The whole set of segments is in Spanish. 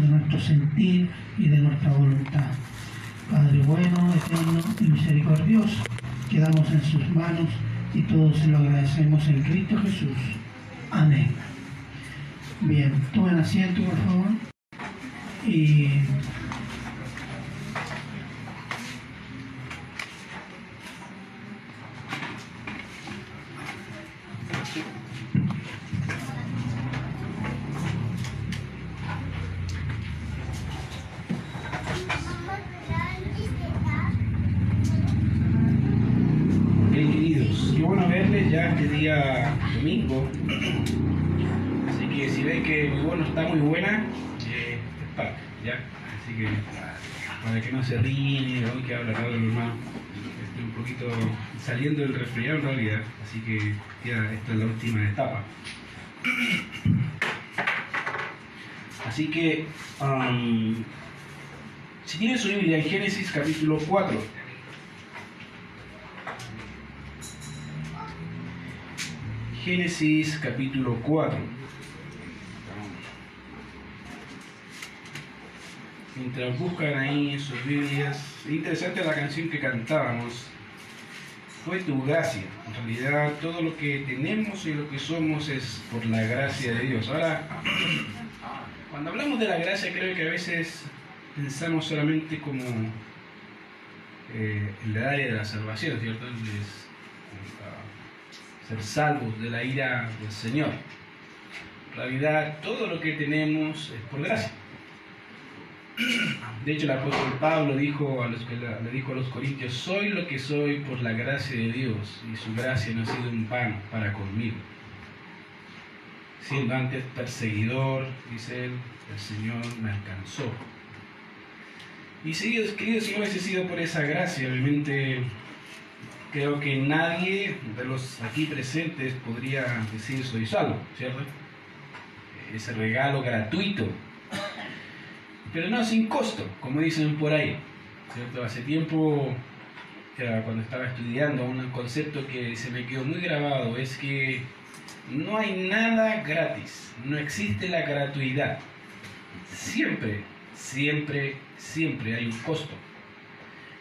de nuestro sentir y de nuestra voluntad. Padre bueno, eterno y misericordioso, quedamos en sus manos y todos lo agradecemos en Cristo Jesús. Amén. Bien, tomen asiento por favor. Y Bien, queridos, qué bueno verles ya este día domingo. Así que si ven que mi voz no está muy buena, eh, es parte, ¿ya? Así que no se ríen y digan, "Uy, que habla el hermano. Estoy un poquito saliendo del resfriado en realidad, así que ya esta es la última etapa. Así que, am, si tienen su Biblia en Génesis capítulo 4, Génesis capítulo 4. Mientras buscan ahí en sus Biblias, es interesante la canción que cantábamos. Fue tu gracia. En realidad, todo lo que tenemos y lo que somos es por la gracia de Dios. Ahora, cuando hablamos de la gracia, creo que a veces pensamos solamente como eh, en la área de la salvación, ¿cierto? Es, ser salvos de la ira del Señor. En realidad, todo lo que tenemos es por gracia. De hecho, el apóstol Pablo dijo a los, le dijo a los corintios, soy lo que soy por la gracia de Dios, y su gracia no ha sido un pan para conmigo. Siendo antes perseguidor, dice él, el Señor me alcanzó. Y seguidos, queridos, si no hubiese sido por esa gracia, obviamente creo que nadie de los aquí presentes podría decir soy salvo, ¿cierto? Ese regalo gratuito, pero no sin costo, como dicen por ahí, ¿cierto? Hace tiempo, cuando estaba estudiando, un concepto que se me quedó muy grabado es que no hay nada gratis, no existe la gratuidad. Siempre, siempre, siempre hay un costo.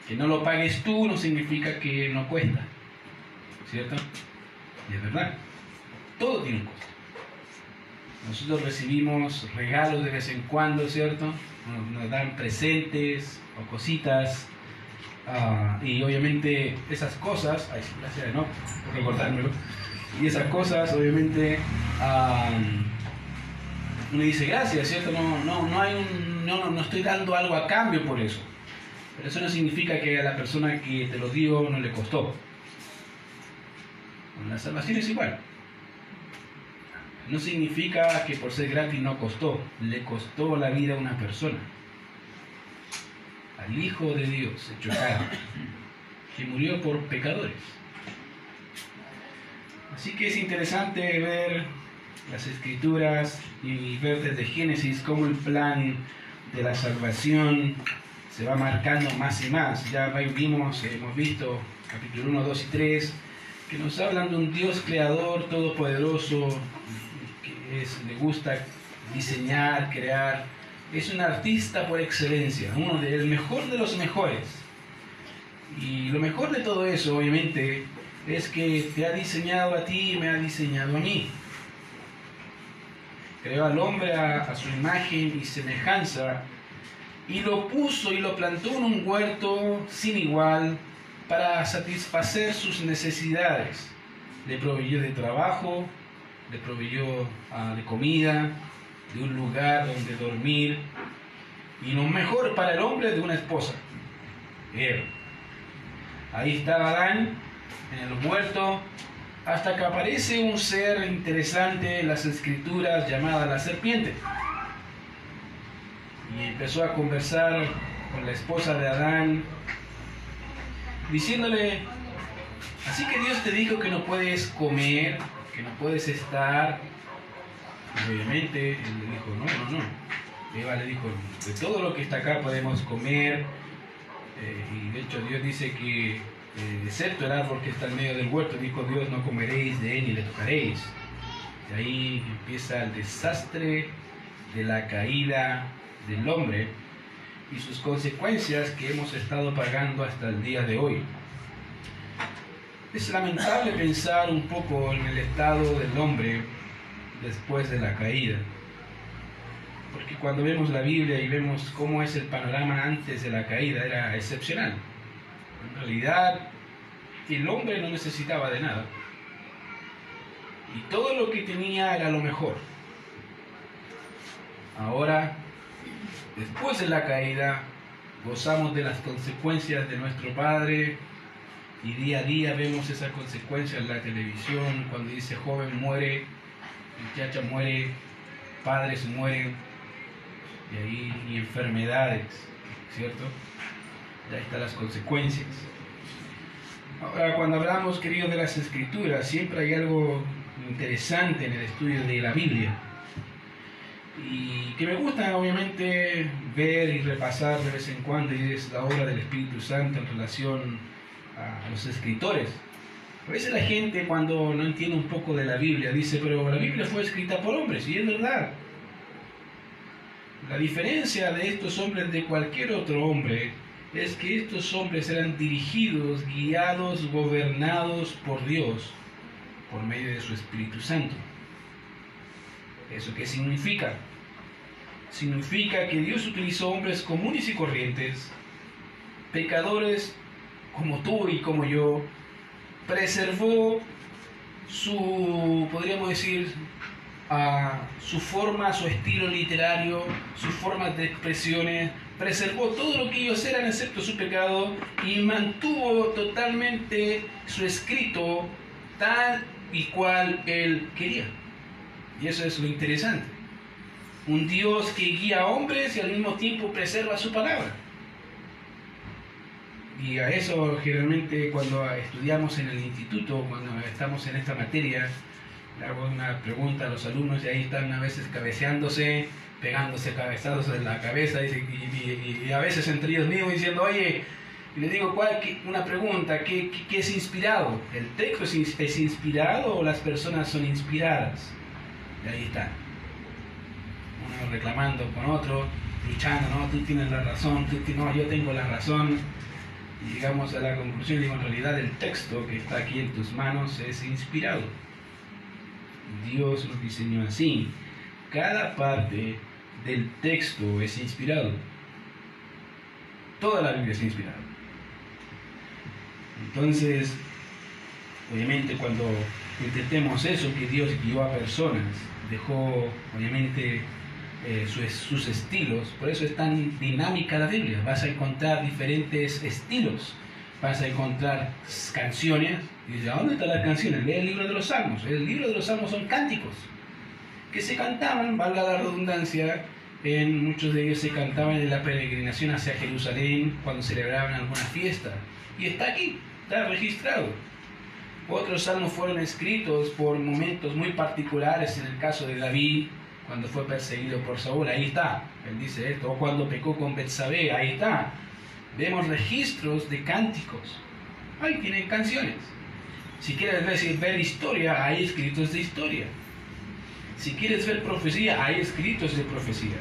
Que no lo pagues tú no significa que no cuesta. ¿Cierto? Y es verdad. Todo tiene un costo. Nosotros recibimos regalos de vez en cuando, ¿cierto? Nos, dan presentes o cositas. ah, y obviamente esas cosas, ay, gracias, ¿no? Por recordármelo. Y esas cosas, obviamente, ah, uno dice gracias, ¿cierto? No, no, no, hay un, no, no estoy dando algo a cambio por eso. Pero eso no significa que a la persona que te lo dio no le costó. Con la salvación es igual. No significa que por ser gratis no costó. Le costó la vida a una persona. Al Hijo de Dios hecho. Que murió por pecadores. Así que es interesante ver las escrituras y ver desde Génesis cómo el plan de la salvación se va marcando más y más. Ya vimos, hemos visto capítulo 1, 2 y 3, que nos hablan de un Dios creador, todopoderoso, le gusta diseñar, crear. Es un artista por excelencia, uno del mejor de los mejores. Y lo mejor de todo eso, obviamente, es que te ha diseñado a ti y me ha diseñado a mí. Creó al hombre a, a su imagen y semejanza y lo puso y lo plantó en un huerto sin igual para satisfacer sus necesidades. Le proveyó de trabajo, le proveyó ah, de comida, de un lugar donde dormir y lo mejor para el hombre de una esposa, Eva. Ahí estaba Adán en el huerto hasta que aparece un ser interesante en las escrituras llamada la serpiente y empezó a conversar con la esposa de Adán, diciéndole, así que Dios te dijo que no puedes comer, no puedes estar. Obviamente él le dijo, no, no, no. Eva le dijo, de todo lo que está acá podemos comer. Eh, y de hecho Dios dice que, eh, excepto el árbol que está en medio del huerto, dijo Dios, no comeréis de él ni le tocaréis. Y ahí empieza el desastre de la caída del hombre y sus consecuencias que hemos estado pagando hasta el día de hoy. Es lamentable pensar un poco en el estado del hombre después de la caída. Porque cuando vemos la Biblia y vemos cómo es el panorama antes de la caída, era excepcional. En realidad, el hombre no necesitaba de nada. Y todo lo que tenía era lo mejor. Ahora, después de la caída, gozamos de las consecuencias de nuestro Padre y día a día vemos esas consecuencias en la televisión, cuando dice joven muere, muchacha muere, padres mueren, y ahí y enfermedades, ¿cierto? ahí están las consecuencias. Ahora, cuando hablamos, queridos, de las escrituras, siempre hay algo interesante en el estudio de la Biblia. Y que me gusta, obviamente, ver y repasar de vez en cuando, y es la obra del Espíritu Santo en relación a los escritores. A veces la gente cuando no entiende un poco de la Biblia dice, pero la Biblia fue escrita por hombres, y es verdad. La diferencia de estos hombres de cualquier otro hombre es que estos hombres eran dirigidos, guiados, gobernados por Dios por medio de su Espíritu Santo. ¿Eso qué significa? Significa que Dios utilizó hombres comunes y corrientes, pecadores como tú y como yo, preservó su, podríamos decir, su forma, su estilo literario, sus formas de expresiones, preservó todo lo que ellos eran excepto su pecado y mantuvo totalmente su escrito tal y cual él quería. Y eso es lo interesante. Un Dios que guía a hombres y al mismo tiempo preserva su palabra. Y a eso generalmente cuando estudiamos en el instituto, cuando estamos en esta materia, le hago una pregunta a los alumnos y ahí están a veces cabeceándose, pegándose cabezados en la cabeza y, a veces entre ellos mismos diciendo, oye, y le digo, ¿cuál, una pregunta, ¿qué, ¿qué, es inspirado? ¿El texto es, es, inspirado o las personas son inspiradas? Y ahí está. Uno reclamando con otro, luchando, no, tú tienes la razón, tú, no, yo tengo la razón. Y llegamos a la conclusión, digo, en realidad el texto que está aquí en tus manos es inspirado. Dios lo diseñó así. Cada parte del texto es inspirado. Toda la Biblia es inspirada. Entonces, obviamente cuando intentemos eso, que Dios guió a personas, dejó obviamente eh, sus estilos, por eso es tan dinámica la Biblia, vas a encontrar diferentes estilos, vas a encontrar canciones, y dice, dónde están las canciones? Lee el libro de los Salmos, el libro de los Salmos son cánticos, que se cantaban, valga la redundancia, en muchos de ellos se cantaban en la peregrinación hacia Jerusalén cuando celebraban alguna fiesta, y está aquí, está registrado. Otros salmos fueron escritos por momentos muy particulares, en el caso de David, cuando fue perseguido por Saúl, ahí está, él dice esto, o cuando pecó con Betsabé, ahí está. Vemos registros de cánticos, ahí tienen canciones. Si quieres ver, historia, hay escritos de historia. Si quieres ver profecía, hay escritos de profecía.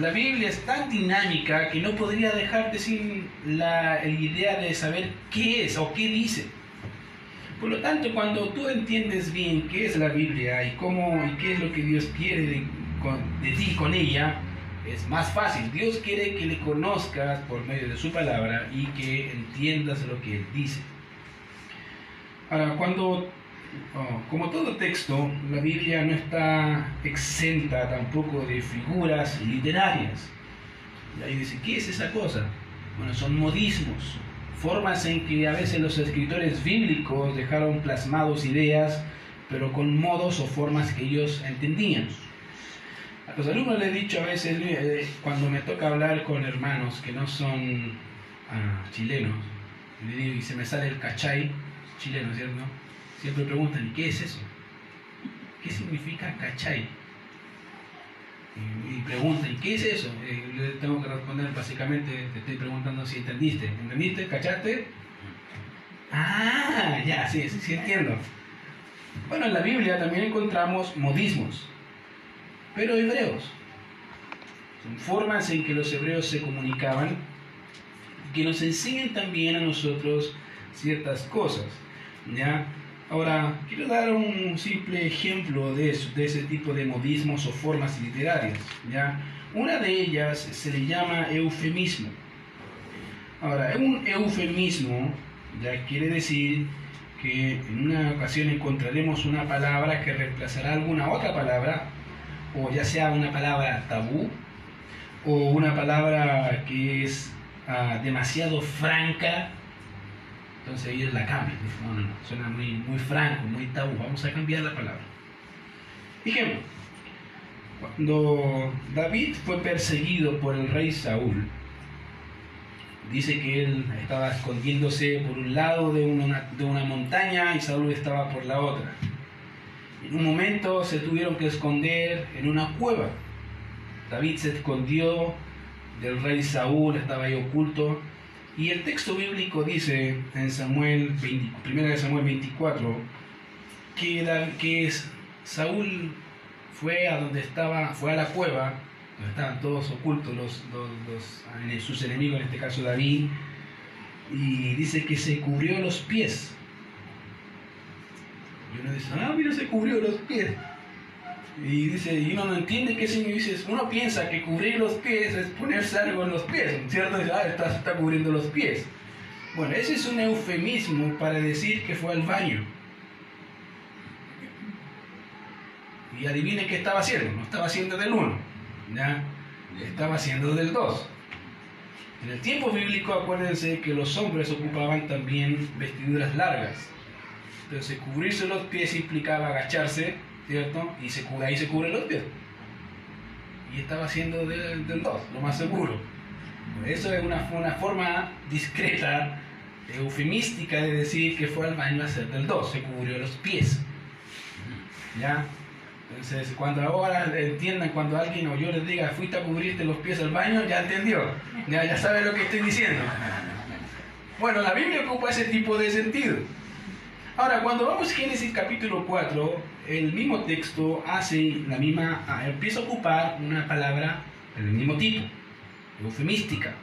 La Biblia es tan dinámica que no podría dejarte sin la, idea de saber qué es o qué dice. Por lo tanto, cuando tú entiendes bien qué es la Biblia y cómo y qué es lo que Dios quiere de, de ti con ella, es más fácil. Dios quiere que le conozcas por medio de su palabra y que entiendas lo que Él dice. Ahora, cuando Oh, como todo texto, la Biblia no está exenta tampoco de figuras literarias. Y ahí dice, ¿qué es esa cosa? Bueno, son modismos, formas en que a veces los escritores bíblicos dejaron plasmados ideas, pero con modos o formas que ellos entendían. A los alumnos les he dicho a veces, eh, cuando me toca hablar con hermanos que no son ah, chilenos, y se me sale el cachay, chileno, ¿cierto? Siempre preguntan, ¿y qué es eso? ¿Qué significa cachay? Y, preguntan, ¿y qué es eso? Y le tengo que responder básicamente, te estoy preguntando si entendiste. ¿Entendiste? ¿Cachaste? Ah, ya, sí, sí, sí entiendo. Bueno, en la Biblia también encontramos modismos, pero hebreos. son formas en que los hebreos se comunicaban, que nos enseñan también a nosotros ciertas cosas. ¿ya? Ahora, quiero dar un simple ejemplo de, eso, de ese tipo de modismos o formas literarias. ¿ya? Una de ellas se le llama eufemismo. Ahora, un eufemismo ya quiere decir que en una ocasión encontraremos una palabra que reemplazará alguna otra palabra, o ya sea una palabra tabú, o una palabra que es ah, demasiado franca, entonces ellos la cambian. no, no, no, suena muy, muy franco, muy tabú, vamos a cambiar la palabra. Ejemplo, cuando David fue perseguido por el rey Saúl, dice que él estaba escondiéndose por un lado de una, de una montaña y Saúl estaba por la otra. En un momento se tuvieron que esconder en una cueva. David se escondió del rey Saúl, estaba ahí oculto. Y el texto bíblico dice en Samuel 1 Samuel 24 que, que Saúl fue a donde estaba, fue a la cueva estaban todos ocultos los, sus enemigos, en este caso David, y dice que se cubrió los pies. Y uno dice, ah, mira, se cubrió los pies. Y dice, y uno no entiende qué significa. Uno piensa que cubrir los pies es ponerse algo en los pies, ¿cierto? Dice, ah, está, está cubriendo los pies. Bueno, ese es un eufemismo para decir que fue al baño. Y adivine qué estaba haciendo, no estaba haciendo del uno ¿ya? estaba haciendo del 2. En el tiempo bíblico, acuérdense que los hombres ocupaban también vestiduras largas. Entonces, cubrirse los pies implicaba agacharse, ¿cierto? Y se, ahí se cubre los pies. Y estaba haciendo del, 2, lo más seguro. Eso es una, una forma discreta, eufemística de decir que fue al baño a hacer del 2, se cubrió los pies. ¿Ya? Entonces, cuando ahora entiendan, cuando alguien o yo les diga, fuiste a cubrirte los pies al baño, ya entendió, ya, ya sabe lo que estoy diciendo. Bueno, la Biblia ocupa ese tipo de sentido. Ahora, cuando vamos a Génesis capítulo 4, el mismo texto hace la misma, ah, empieza a ocupar una palabra del mismo tipo, eufemística.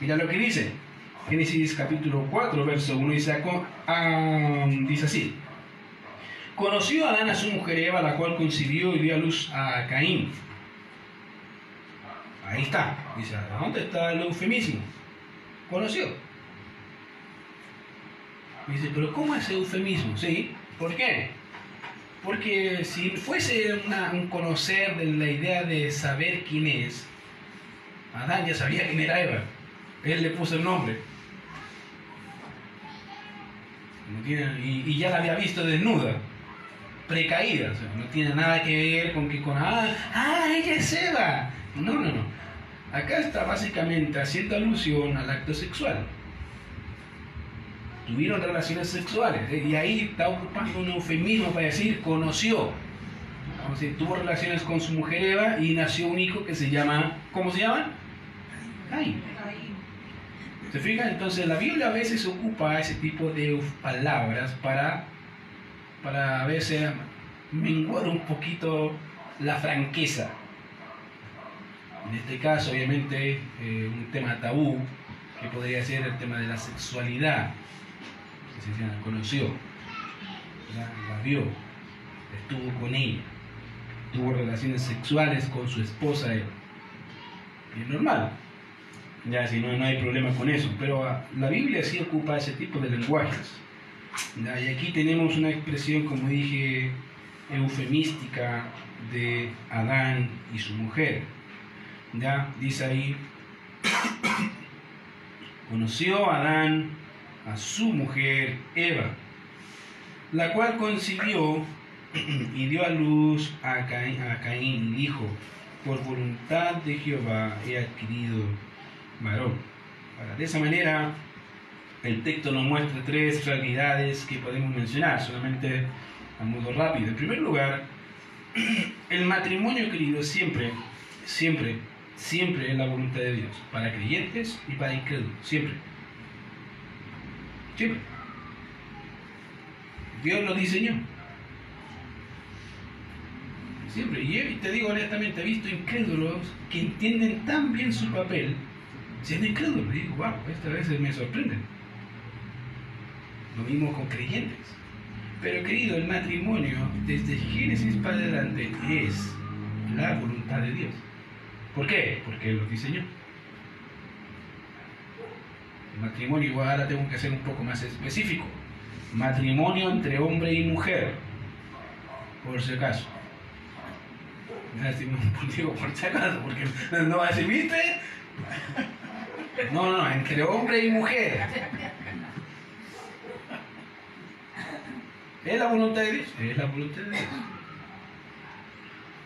Mira lo que dice. Génesis capítulo 4, verso 1 dice, dice así. Conoció Adán a su mujer Eva, la cual concibió y dio a luz a Caín. Ahí está. Dice, ¿dónde está el eufemismo? Conoció. Dice, pero ¿cómo es eufemismo? ¿Sí? ¿Por qué? Porque si fuese un conocer de la idea de saber quién es, Adán ya sabía quién era Eva. Él le puso el nombre. y ya la había visto desnuda precaída, no tiene nada que ver con que con, ah, ah, ella es Eva. No, no, no. Acá está básicamente haciendo alusión al acto sexual. Tuvieron relaciones sexuales eh, y ahí está ocupando un eufemismo para decir conoció. Tuvo relaciones con su mujer Eva y nació un hijo que se llama, ¿cómo se llama? Caín. ¿Se fijan? Entonces la Biblia a veces ocupa ese tipo de palabras para para a veces menguar un poquito la franqueza. En este caso, obviamente, eh, un tema tabú, que podría ser el tema de la sexualidad. La conoció, la vio, estuvo con ella, tuvo relaciones sexuales con su esposa. Es normal, ya si no, no hay problema con eso, pero la Biblia sí ocupa ese tipo de lenguajes. Y aquí tenemos una expresión, como dije, eufemística de Adán y su mujer. ¿Ya? Dice ahí, conoció Adán a su mujer Eva, la cual concibió y dio a luz a Caín, a Caín dijo, por voluntad de Jehová he adquirido varón. de esa manera, el texto nos muestra tres realidades que podemos mencionar, solamente a modo rápido. En primer lugar, el matrimonio, querido, siempre, siempre, siempre es la voluntad de Dios, para creyentes y para incrédulos, siempre. Siempre. Dios lo diseñó. Siempre. Y te digo honestamente, he visto incrédulos que entienden tan bien su papel, siendo incrédulos. Y digo, wow, esta vez me sorprenden. Lo mismo con creyentes. Pero querido, el matrimonio, desde Génesis para adelante, es la voluntad de Dios. ¿Por qué? Porque Él lo diseñó. Matrimonio, ahora tengo que ser un poco más específico. Matrimonio entre hombre y mujer, por si acaso. Digo, por si acaso, porque no va a decir. No, no, no, entre hombre y mujer. ¿Es la voluntad de Dios? Es la voluntad de Dios.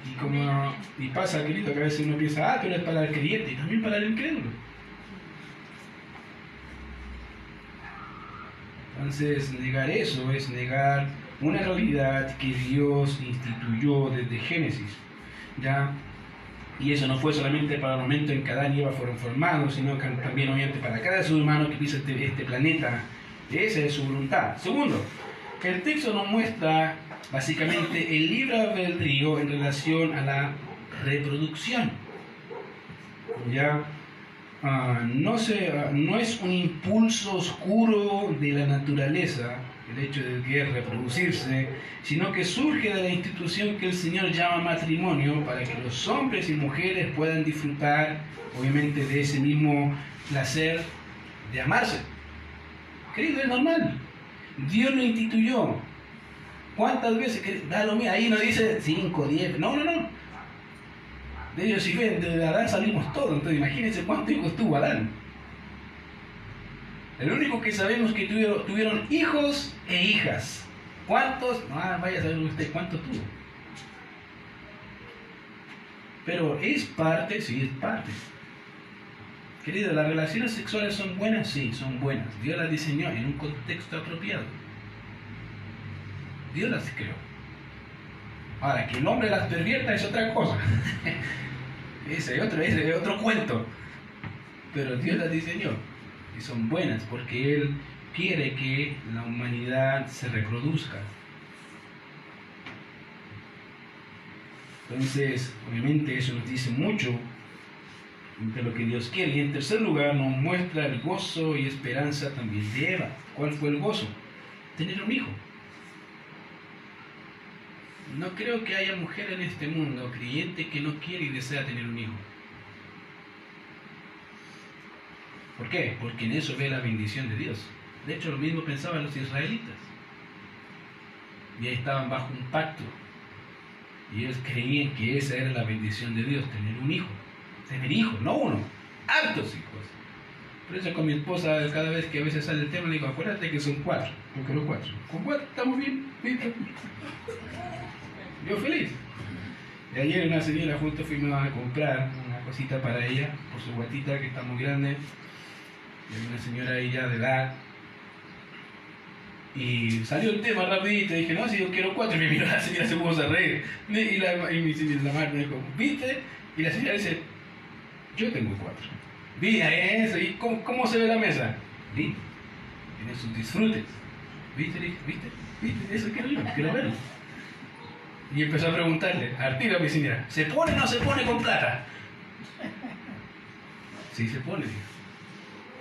Y como pasa, querido, que a veces uno piensa, ah, pero es para el creyente y también para el incrédulo. Entonces, negar eso es negar una realidad que Dios instituyó desde Génesis. ¿ya? Y eso no fue solamente para el momento en que Adán y Eva fueron formados, sino también obviamente para cada ser humano que pisa este, este planeta. Esa es su voluntad. Segundo, el texto nos muestra básicamente el libre albedrío en relación a la reproducción. ¿Ya? Ah, no, se, ah, no es un impulso oscuro de la naturaleza, el hecho de querer reproducirse, sino que surge de la institución que el Señor llama matrimonio para que los hombres y mujeres puedan disfrutar, obviamente, de ese mismo placer de amarse. Querido, es normal. Dios lo instituyó. ¿Cuántas veces? Da lo mismo, ahí no dice 5, 10, no, no, no. De ellos si ven, de Adán salimos todos, entonces imagínense cuántos hijos tuvo Adán. El único que sabemos que tuvieron, tuvieron hijos e hijas. ¿Cuántos? No, ah, vaya a saber usted cuántos tuvo. Pero es parte, sí, es parte. Querido, ¿las relaciones sexuales son buenas? Sí, son buenas. Dios las diseñó en un contexto apropiado. Dios las creó. Ahora, que el hombre las pervierta es otra cosa. ese, es otro, ese es otro cuento. Pero Dios las diseñó. Y son buenas porque Él quiere que la humanidad se reproduzca. Entonces, obviamente eso nos dice mucho de lo que Dios quiere. Y en tercer lugar nos muestra el gozo y esperanza también de Eva. ¿Cuál fue el gozo? Tener un hijo. No creo que haya mujer en este mundo creyente que no quiere y desea tener un hijo. ¿Por qué? Porque en eso ve la bendición de Dios. De hecho, lo mismo pensaban los israelitas. Y ahí estaban bajo un pacto. Y ellos creían que esa era la bendición de Dios, tener un hijo tener hijos, no uno, hartos hijos. Por eso con mi esposa, cada vez que a veces sale el tema, le digo, acuérdate que son cuatro, porque los cuatro. Con cuatro estamos bien, Yo feliz. Y ayer una señora justo fuimos a comprar una cosita para ella, por su guatita que está muy grande. Y una señora ahí ya de edad. Y salió el tema rapidito, y dije, no, si yo quiero cuatro, y me miró la señora se puso a reír. Y la, y mi, la madre me dijo, ¿viste? Y la señora dice, yo tengo cuatro. Mira eso, ¿y cómo, se ve la mesa? Lindo. Tiene sus disfrutes. ¿Viste? ¿Viste? ¿Viste? Eso quiero yo, quiero verlo. Y empezó a preguntarle, Arturo, mi señora, ¿se pone o no se pone con plata? Sí, se pone,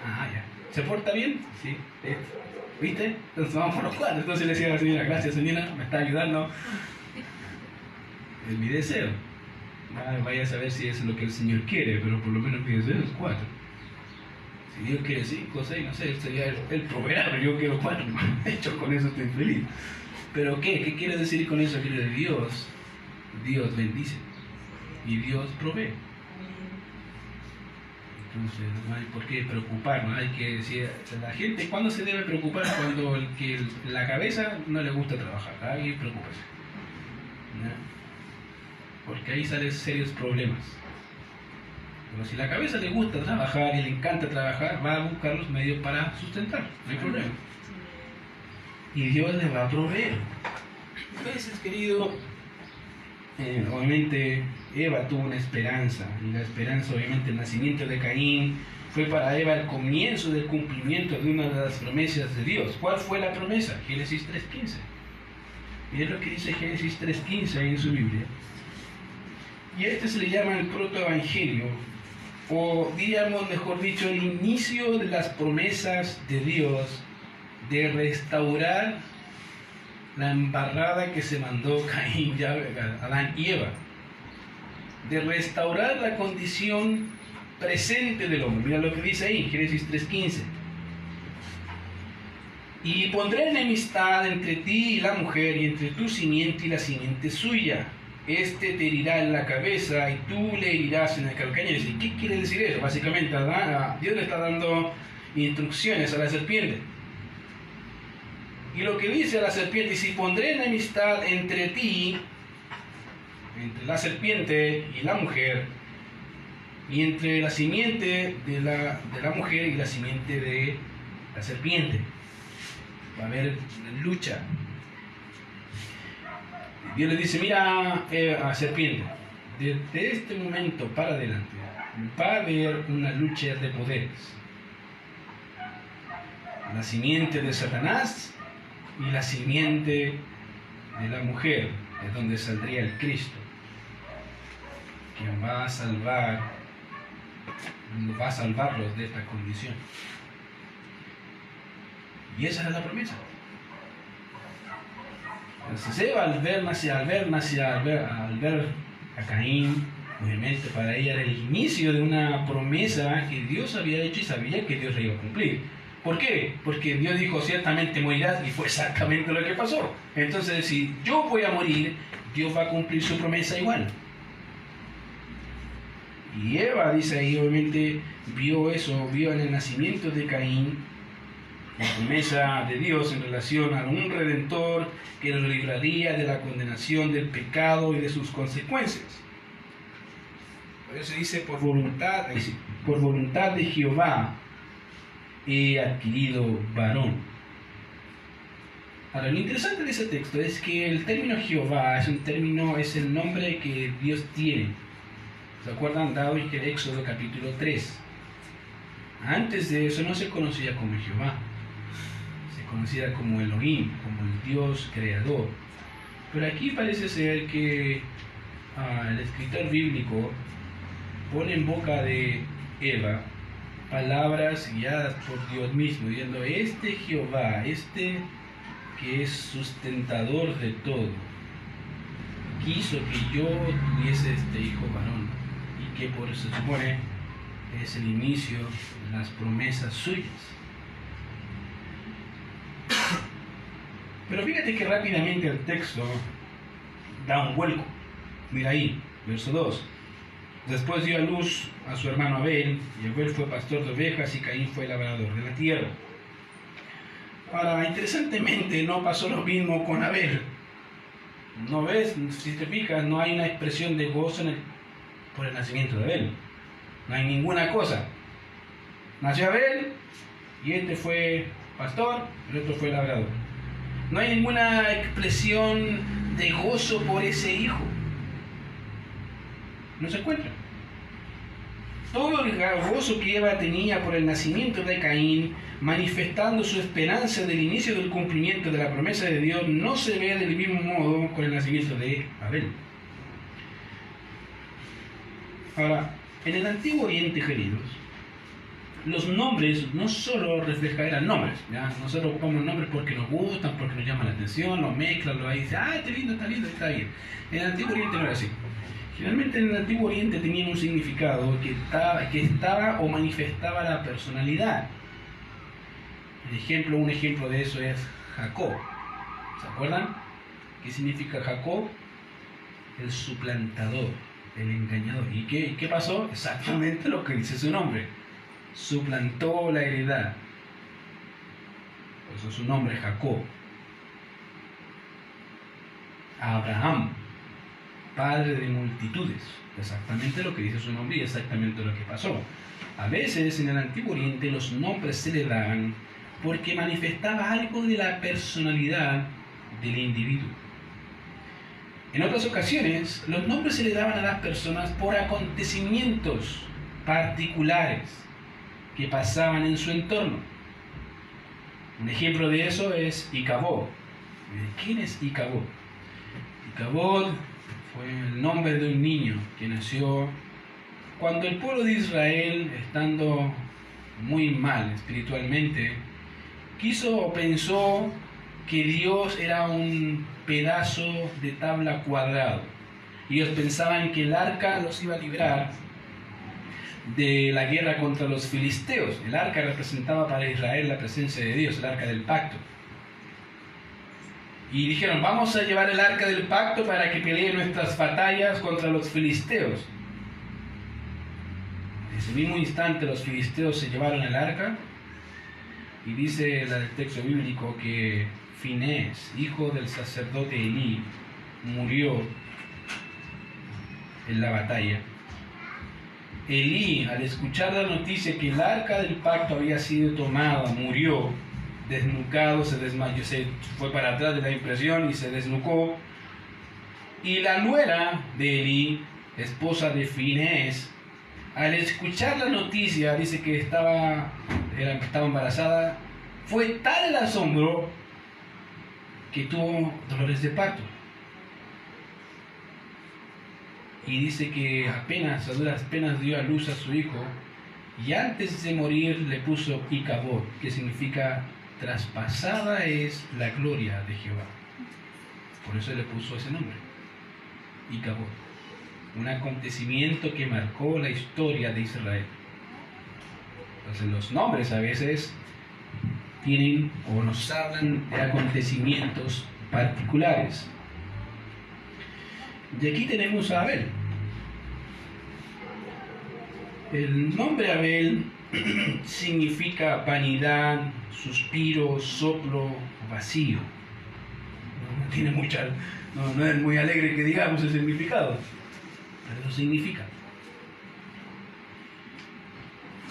Ah, ya. ¿Se porta bien? Sí. ¿Viste? Entonces vamos por los cuatro. Entonces le decía a la señora, gracias señora, me está ayudando. Es mi deseo. Vaya a saber si es lo que el Señor quiere, pero por lo menos mi cuatro. Si Dios quiere cinco seis, no sé, él sería el, el pero yo quiero cuatro. De con eso estoy feliz. ¿Pero qué? ¿Qué quiere decir con eso? Quiere Dios, Dios bendice y Dios provee. Entonces, no hay por qué preocuparnos, hay que decir, la gente, ¿cuándo se debe preocupar? Cuando el que la cabeza no le gusta trabajar, hay que preocuparse porque ahí salen serios problemas. Pero si la cabeza le gusta trabajar y le encanta trabajar, va a buscar los medios para sustentar, no hay problema. Y Dios le va a proveer. Entonces, querido, eh, obviamente Eva tuvo una esperanza, y la esperanza, obviamente, el nacimiento de Caín fue para Eva el comienzo del cumplimiento de una de las promesas de Dios. ¿Cuál fue la promesa? Génesis 3.15. Miren lo que dice Génesis 3.15 en su Biblia. Y a este se le llama el protoevangelio, o diríamos, mejor dicho, el inicio de las promesas de Dios de restaurar la embarrada que se mandó Caín, Adán y Eva, de restaurar la condición presente del hombre. Mira lo que dice ahí, Génesis 3.15. Y pondré enemistad entre ti y la mujer, y entre tu simiente y la simiente suya. Este te herirá en la cabeza y tú le herirás en el calcañar. ¿Y qué quiere decir eso? Básicamente, Dios le está dando instrucciones a la serpiente. Y lo que dice a la serpiente, si pondré enemistad entre ti, entre la serpiente y la mujer, y entre la simiente de la, de la mujer y la simiente de la serpiente. Va a haber lucha. Dios le dice, mira eh, a serpiente, desde este momento para adelante va a haber una lucha de poderes. La simiente de Satanás y la simiente de la mujer, es donde saldría el Cristo, quien va a salvar, va a salvarlos de esta condición. Y esa es la promesa. Eva al ver, al ver, al ver, al ver a Caín, obviamente para ella era el inicio de una promesa que Dios había hecho y sabía que Dios la iba a cumplir. ¿Por qué? Porque Dios dijo ciertamente morirás y fue exactamente lo que pasó. Entonces si yo voy a morir, Dios va a cumplir su promesa igual. Y Eva, dice ahí, obviamente vio eso, vio en el nacimiento de Caín la promesa de Dios en relación a un redentor que lo libraría de la condenación del pecado y de sus consecuencias. Por eso dice, por voluntad, por voluntad de Jehová he adquirido varón. Ahora, lo interesante de ese texto es que el término Jehová es un término, es el nombre que Dios tiene. ¿Se acuerdan? Dado en Éxodo capítulo 3. Antes de eso no se conocía como Jehová conocida como Elohim, como el Dios creador. Pero aquí parece ser que ah, el escritor bíblico pone en boca de Eva palabras guiadas por Dios mismo, diciendo, este Jehová, este que es sustentador de todo, quiso que yo tuviese este hijo varón y que por eso se supone es el inicio de las promesas suyas. Pero fíjate que rápidamente el texto da un vuelco. Mira ahí, verso 2. Después dio a luz a su hermano Abel, y Abel fue pastor de ovejas y Caín fue labrador de la tierra. Ahora, interesantemente, no pasó lo mismo con Abel. ¿No ves? Si te fijas, no hay una expresión de gozo por el nacimiento de Abel. No hay ninguna cosa. Nació Abel y este fue pastor, el otro fue labrador. No hay ninguna expresión de gozo por ese hijo. No se encuentra. Todo el gozo que Eva tenía por el nacimiento de Caín, manifestando su esperanza del inicio del cumplimiento de la promesa de Dios, no se ve del mismo modo con el nacimiento de Abel. Ahora, en el antiguo Oriente, queridos, los nombres no solo reflejan nombres, ¿ya? nosotros ponemos nombres porque nos gustan, porque nos llaman la atención, los mezclan, los ahí dicen, ah, está lindo, está lindo, está bien. En el Antiguo Oriente no era así. Generalmente en el Antiguo Oriente tenían un significado que estaba, que estaba o manifestaba la personalidad. Ejemplo, un ejemplo de eso es Jacob. ¿Se acuerdan? ¿Qué significa Jacob? El suplantador, el engañador. ¿Y qué, qué pasó? Exactamente lo que dice su nombre suplantó la heredad. Por eso su nombre es Jacob. Abraham, padre de multitudes. Exactamente lo que dice su nombre y exactamente lo que pasó. A veces en el Antiguo Oriente los nombres se le daban porque manifestaba algo de la personalidad del individuo. En otras ocasiones, los nombres se le daban a las personas por acontecimientos particulares que pasaban en su entorno. Un ejemplo de eso es Icabod. ¿Quién es Icabod? Icabod fue el nombre de un niño que nació cuando el pueblo de Israel, estando muy mal espiritualmente, quiso o pensó que Dios era un pedazo de tabla cuadrado. Ellos pensaban que el arca los iba a librar de la guerra contra los filisteos. El arca representaba para Israel la presencia de Dios, el arca del pacto. Y dijeron, vamos a llevar el arca del pacto para que pelee nuestras batallas contra los filisteos. En ese mismo instante los filisteos se llevaron el arca y dice el texto bíblico que Finés, hijo del sacerdote Elí, murió en la batalla. Elí, al escuchar la noticia que el arca del pacto había sido tomada, murió, desnucado, se desmayó, se fue para atrás de la impresión y se desnucó. Y la nuera de Elí, esposa de Finés, al escuchar la noticia, dice que estaba, era, estaba embarazada, fue tal el asombro que tuvo dolores de parto. Y dice que apenas, a duras penas dio a luz a su hijo y antes de morir le puso Icabod, que significa traspasada es la gloria de Jehová. Por eso le puso ese nombre, Icabod. Un acontecimiento que marcó la historia de Israel. Entonces los nombres a veces tienen o nos hablan de acontecimientos particulares. Y aquí tenemos a Abel. El nombre Abel significa vanidad, suspiro, soplo, vacío. No, tiene mucha, no, es muy alegre que digamos el significado, pero eso significa.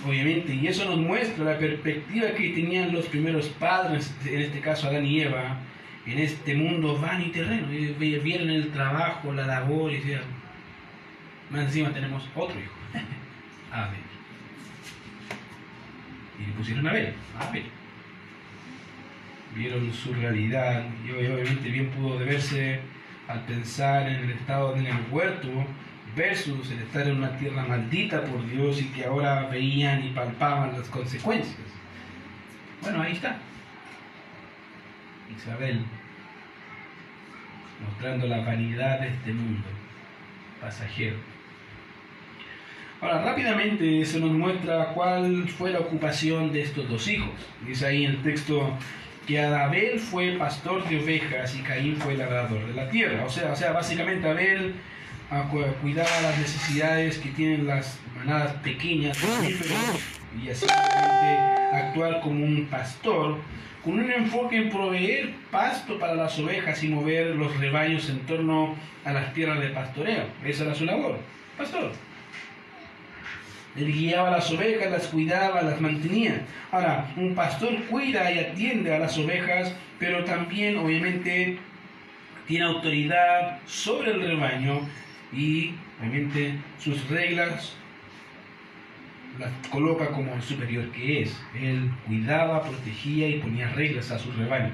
Obviamente, y eso nos muestra la perspectiva que tenían los primeros padres, en este caso Adán y Eva, en este mundo van y terreno. Vieron el trabajo, la labor y decían, más encima tenemos otro hijo, Abel. Y le pusieron Abel, Abel. Vieron su realidad y obviamente bien pudo deberse al pensar en el estado en el huerto versus el estar en una tierra maldita por Dios y que ahora veían y palpaban las consecuencias. Bueno, ahí está. Isabel, mostrando la vanidad de este mundo pasajero. Ahora, rápidamente se nos muestra cuál fue la ocupación de estos dos hijos. Dice ahí en el texto que Abel fue pastor de ovejas y Caín fue labrador de la tierra. O sea, o sea básicamente Abel a cuidar las necesidades que tienen las manadas pequeñas y así actuar como un pastor con un enfoque en proveer pasto para las ovejas y mover los rebaños en torno a las tierras de pastoreo. Esa era su labor, pastor. Él guiaba las ovejas, las cuidaba, las mantenía. Ahora, un pastor cuida y atiende a las ovejas, pero también obviamente tiene autoridad sobre el rebaño y obviamente sus reglas las coloca como el superior que es. Él cuidaba, protegía y ponía reglas a su rebaño.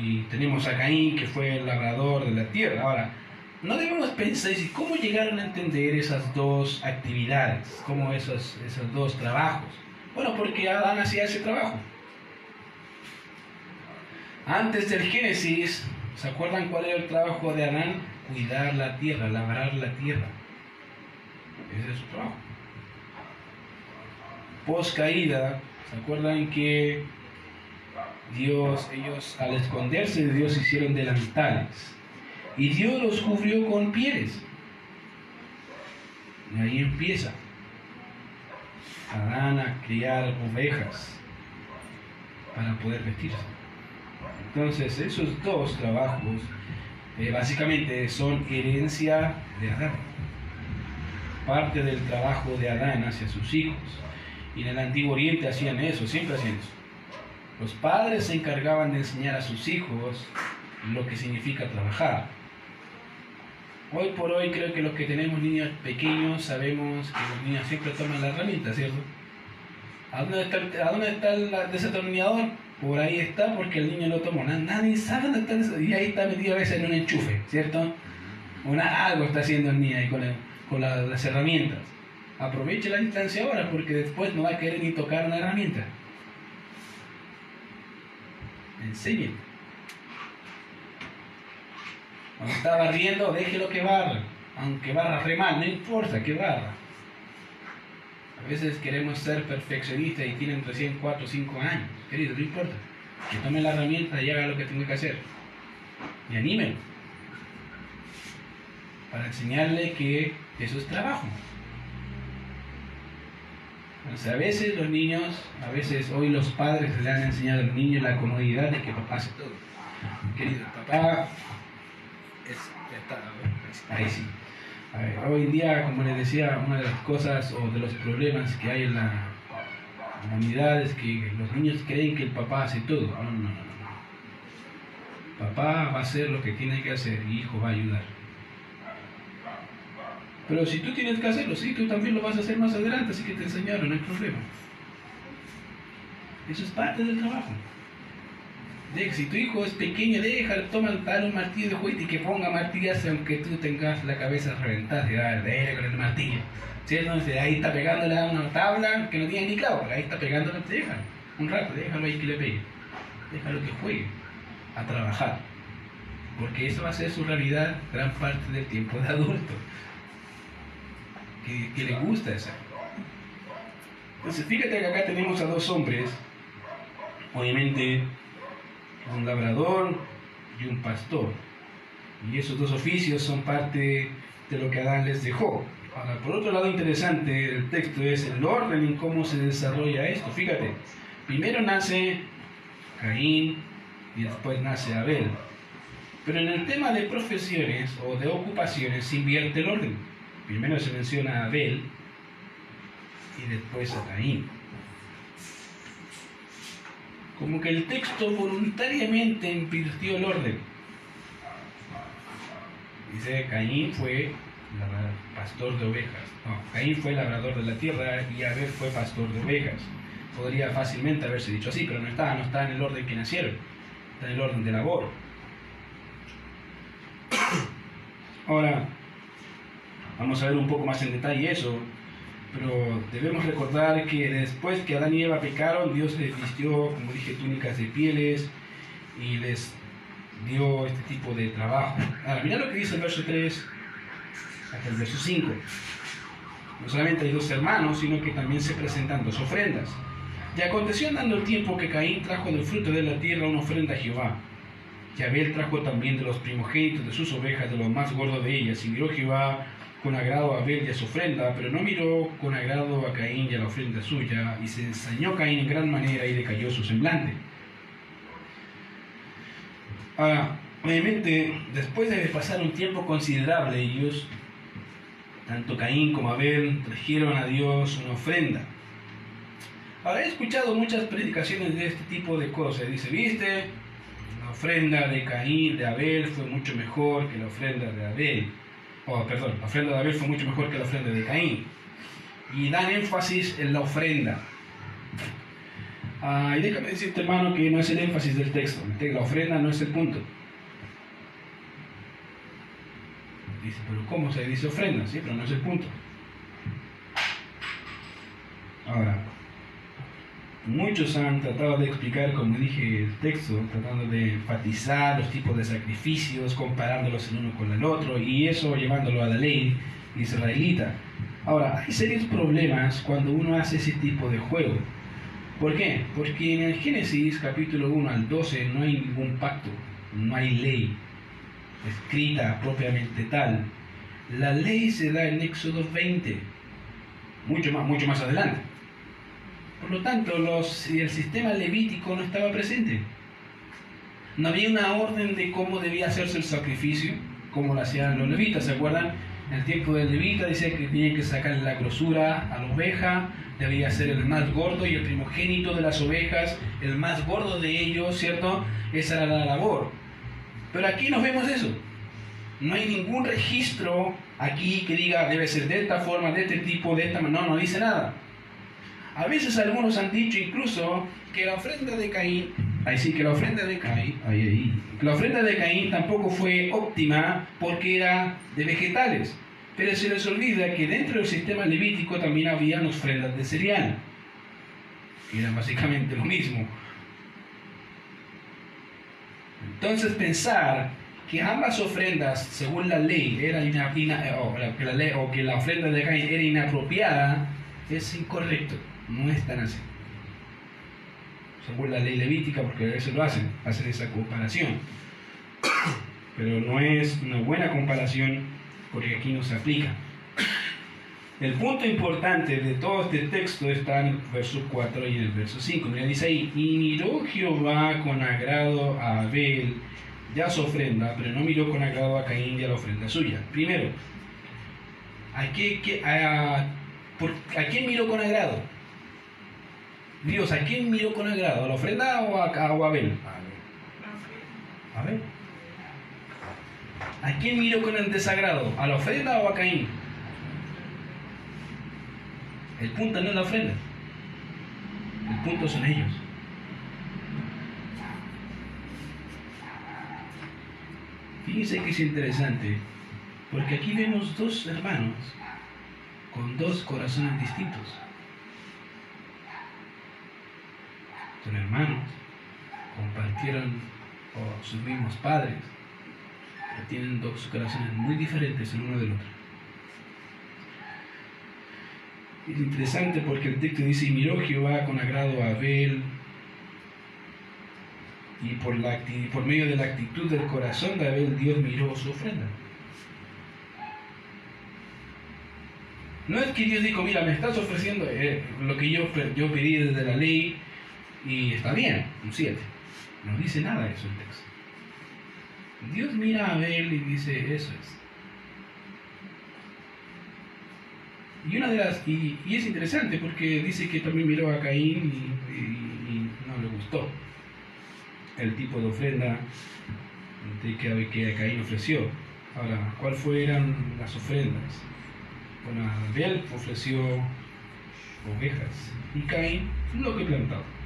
Y tenemos a Caín, que fue el labrador de la tierra. Ahora, no debemos pensar cómo llegaron a entender esas dos actividades, cómo esos, esos dos trabajos. Bueno, porque Adán hacía ese trabajo. Antes del Génesis, ¿se acuerdan cuál era el trabajo de Adán? Cuidar la tierra, labrar la tierra. Ese es su trabajo. Post caída, ¿se acuerdan que Dios, ellos al esconderse de Dios hicieron delantales? Y Dios los cubrió con pieles. Y ahí empieza. Adán a criar ovejas para poder vestirse. Entonces, esos dos trabajos eh, básicamente son herencia de Adán parte del trabajo de Adán hacia sus hijos. Y en el Antiguo Oriente hacían eso, siempre hacían eso. Los padres se encargaban de enseñar a sus hijos lo que significa trabajar. Hoy por hoy creo que los que tenemos niños pequeños sabemos que los niños siempre toman la herramienta, ¿cierto? ¿A dónde está el, a dónde está el desatornillador? por ahí está porque el niño lo tomó. Nadie sabe dónde está eso. Y ahí está metido a veces en un enchufe, ¿cierto? Una, algo está haciendo el niño ahí con, con las herramientas. Aproveche la distancia ahora porque después no va a querer ni tocar una herramienta. Enseñe. Cuando está barriendo, déjelo que barra. Aunque barra re mal, no importa que barra. A veces queremos ser perfeccionistas y tienen recién 4 o 5 años. Querido, no importa. Que tome la herramienta y haga lo que tenga que hacer. Y anímenlo. Para enseñarle que eso es trabajo. a veces los niños, a veces hoy los padres le han enseñado a los niños la comodidad de que papá hace todo. Querido, papá es, está, ahí sí hoy en día, como les decía, una de las cosas o de los problemas que hay en la, humanidad es que los niños creen que el papá hace todo. No, no, no, no. Papá va a hacer lo que tiene que hacer y hijo va a ayudar. Pero si tú tienes que hacerlo, sí, tú también lo vas a hacer más adelante, así que te enseñaron, no hay problema. Eso es parte del trabajo si tu hijo es pequeño, déjalo, toma tal un martillo de juguete y que ponga martillas aunque tú tengas la cabeza reventada, y dale con el martillo. ¿Sí? Entonces ahí está pegándole a una tabla que no tiene ni clavo, ahí está pegándole, déjalo, un rato, déjalo ahí que le pegue, déjalo que juegue, a trabajar. Porque eso va a ser su realidad gran parte del tiempo de adulto. Que, que le gusta esa. Entonces fíjate que acá tenemos a dos hombres, obviamente un labrador y un pastor. Y esos dos oficios son parte de lo que Adán les dejó. Ahora, por otro lado, interesante el texto es el orden en cómo se desarrolla esto. Fíjate, primero nace Caín y después nace Abel. Pero en el tema de profesiones o de ocupaciones se invierte el orden. Primero se menciona a Abel y después a Caín como que el texto voluntariamente invirtió el orden. Dice, Caín fue pastor de ovejas. No, Caín fue labrador de la tierra y Abel fue pastor de ovejas. Podría fácilmente haberse dicho así, pero no está, no está en el orden que nacieron, está en el orden de labor. Ahora, vamos a ver un poco más en detalle eso. Pero debemos recordar que después que Adán y Eva pecaron, Dios les vistió, como dije, túnicas de pieles y les dio este tipo de trabajo. Ahora, mira lo que dice el verso 3 hasta el verso 5. No solamente hay dos hermanos, sino que también se presentan dos ofrendas. Y aconteció andando el tiempo que Caín trajo del fruto de la tierra una ofrenda a Jehová. Y Abel trajo también de los primogénitos de sus ovejas, de lo más gordo de ellas. Y miró Jehová con agrado a Abel y a su ofrenda, pero no miró con agrado a Caín y a la ofrenda suya, y se ensañó Caín en gran manera y decayó su semblante. Ahora, obviamente, después de pasar un tiempo considerable, ellos, tanto Caín como Abel, trajeron a Dios una ofrenda. Ahora, he escuchado muchas predicaciones de este tipo de cosas. Dice, ¿viste? La ofrenda de Caín, de Abel, fue mucho mejor que la ofrenda de Abel oh, perdón, la ofrenda de Abel fue mucho mejor que la ofrenda de Caín. Y dan énfasis en la ofrenda. Ah, y déjame decirte, hermano, que no es el énfasis del texto. La ofrenda no es el punto. Dice, pero ¿cómo se dice ofrenda? Sí, pero no es el punto. Ahora, muchos han tratado de explicar, como dije, el texto, tratando de enfatizar los tipos de sacrificios, comparándolos el uno con el otro, y eso llevándolo a la ley israelita. Ahora, hay serios problemas cuando uno hace ese tipo de juego. ¿Por qué? Porque en el Génesis capítulo 1 al 12 no hay ningún pacto, no hay ley escrita propiamente tal. La ley se da en Éxodo 20, mucho más, mucho más adelante. Por lo tanto, el sistema levítico no estaba presente. No había una orden de cómo debía hacerse el sacrificio, como lo hacían los levitas, ¿se acuerdan? En el tiempo del levita dice que tenía que sacar la grosura a la oveja, debía ser el más gordo y el primogénito de las ovejas, el más gordo de ellos, ¿cierto? Esa era la labor. Pero aquí no vemos eso. No hay ningún registro aquí que diga debe ser de esta forma, de este tipo, de esta manera. No, no dice nada. A veces algunos han dicho incluso que la ofrenda de Caín Así que la ofrenda de Caín, la ofrenda de Caín tampoco fue óptima porque era de vegetales. Pero se les olvida que dentro del sistema levítico también había ofrendas de cereal, que eran básicamente lo mismo. Entonces pensar que ambas ofrendas, según la ley, era que la ley, o que la ofrenda de Caín era inapropiada, es incorrecto. No es tan así. Según la ley levítica, porque a veces lo hacen, hacen esa comparación. Pero no es una buena comparación porque aquí no se aplica. El punto importante de todo este texto está en el verso 4 y en el verso 5. Mira, dice ahí, y miró Jehová con agrado a Abel ya su ofrenda, pero no miró con agrado a Caín y a la ofrenda suya. Primero, ¿a, quién miró con agrado? Dios, ¿a quién miró con agrado? ¿A la ofrenda o a, a Abel? A ver. ¿A quién miró con el desagrado? ¿A la ofrenda o a Caín? El punto no es la ofrenda. El punto son ellos. Fíjense que es interesante, porque aquí vemos dos hermanos con dos corazones distintos. Son hermanos, compartieron sus mismos padres, pero tienen dos corazones muy diferentes el uno del otro. Es interesante porque el texto dice, y miró Jehová con agrado a Abel y por, la, por medio de la actitud del corazón de Abel, Dios miró su ofrenda. No es que Dios dijo, mira, me estás ofreciendo eh, lo que yo, yo pedí desde la ley y está bien, un 7. No dice nada eso el texto. Dios mira a Abel y dice, eso es. Y una de las y, es interesante porque dice que también miró a Caín y no le gustó el tipo de ofrenda de que, que Caín ofreció. Ahora, ¿cuáles fueron las ofrendas? Bueno, Abel ofreció ovejas y Caín lo que plantado.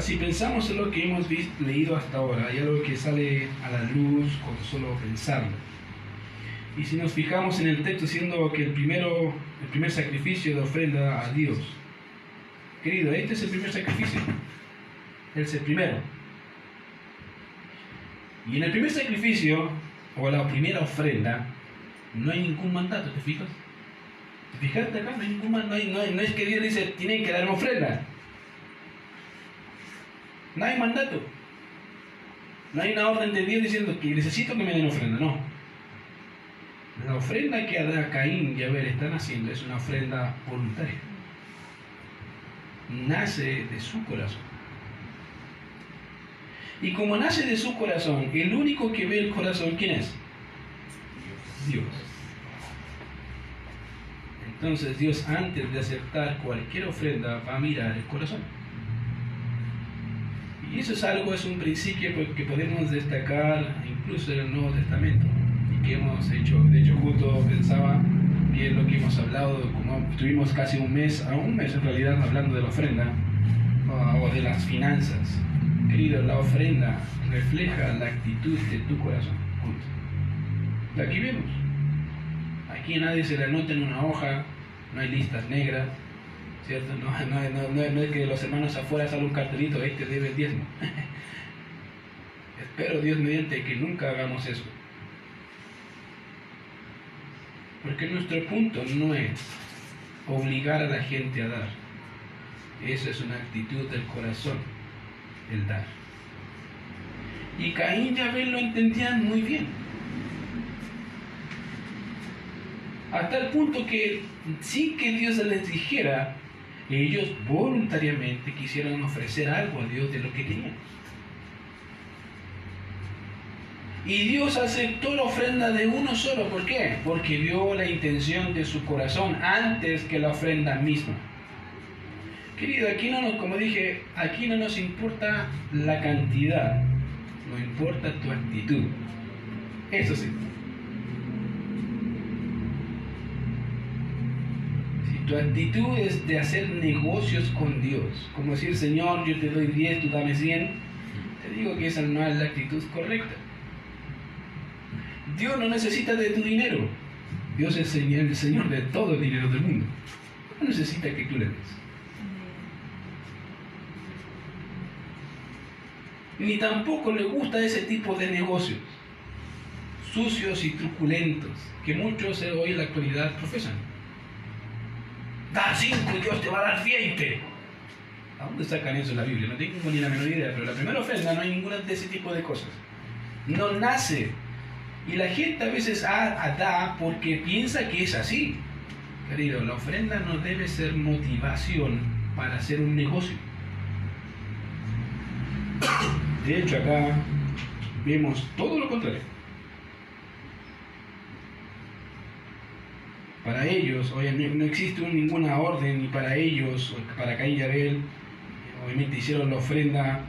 Si pensamos en lo que hemos leído hasta ahora, hay algo que sale a la luz con solo pensarlo. Y si nos fijamos en el texto, siendo que el, primero, el primer sacrificio de ofrenda a Dios, querido, este es el primer sacrificio es el primero. Y en el primer sacrificio, o la primera ofrenda, no hay ningún mandato, ¿te fijas? ¿Te fijaste acá? No ningún no, es que Dios dice, tienen que darme ofrenda. No hay mandato. No hay una orden de Dios diciendo que necesito que me den ofrenda, no. La ofrenda que Adán, Caín y Abel están haciendo es una ofrenda voluntaria. Nace de su corazón. Y como nace de su corazón, el único que ve el corazón, ¿quién es? Dios. Entonces Dios antes de aceptar cualquier ofrenda va a mirar el corazón. Y eso es algo, es un principio que podemos destacar incluso en el Nuevo Testamento y que hemos hecho. De hecho, justo pensaba es lo que hemos hablado, como tuvimos casi un mes, a un mes en realidad, hablando de la ofrenda o de las finanzas. Querido, la ofrenda refleja la actitud de tu corazón. Aquí vemos. Aquí nadie se le anota en una hoja, no hay listas negras, ¿cierto? No, es que los hermanos afuera sale un cartelito, este debe el diezmo. Espero Dios mediante que nunca hagamos eso. Porque nuestro punto no es obligar a la gente a dar. Esa es una actitud del corazón el dar. Y Caín y Abel lo entendían muy bien. Hasta el punto que sin que Dios les dijera, ellos voluntariamente quisieron ofrecer algo a Dios de lo que tenían. Y Dios aceptó la ofrenda de uno solo. ¿Por qué? Porque vio la intención de su corazón antes que la ofrenda misma. Querido, aquí no nos, como dije, aquí no nos importa la cantidad, nos importa tu actitud. Eso sí. Tu actitud es de hacer negocios con Dios. Como decir, Señor, yo te doy 10, tú dame 100. Te digo que esa no es la actitud correcta. Dios no necesita de tu dinero. Dios es el Señor de todo el dinero del mundo. No necesita que tú le des. Ni tampoco le gusta ese tipo de negocios sucios y truculentos que muchos hoy en la actualidad profesan. Da 5 y Dios te va a dar 20. ¿A dónde sacan eso en la Biblia? No tengo ni la menor idea, pero la primera ofrenda no hay ninguna de ese tipo de cosas. No nace. Y la gente a veces da porque piensa que es así. Querido, la ofrenda no debe ser motivación para hacer un negocio. De hecho, acá vemos todo lo contrario. Para ellos, obviamente no existe ninguna orden ni para ellos, para Caín y Abel, obviamente hicieron la ofrenda,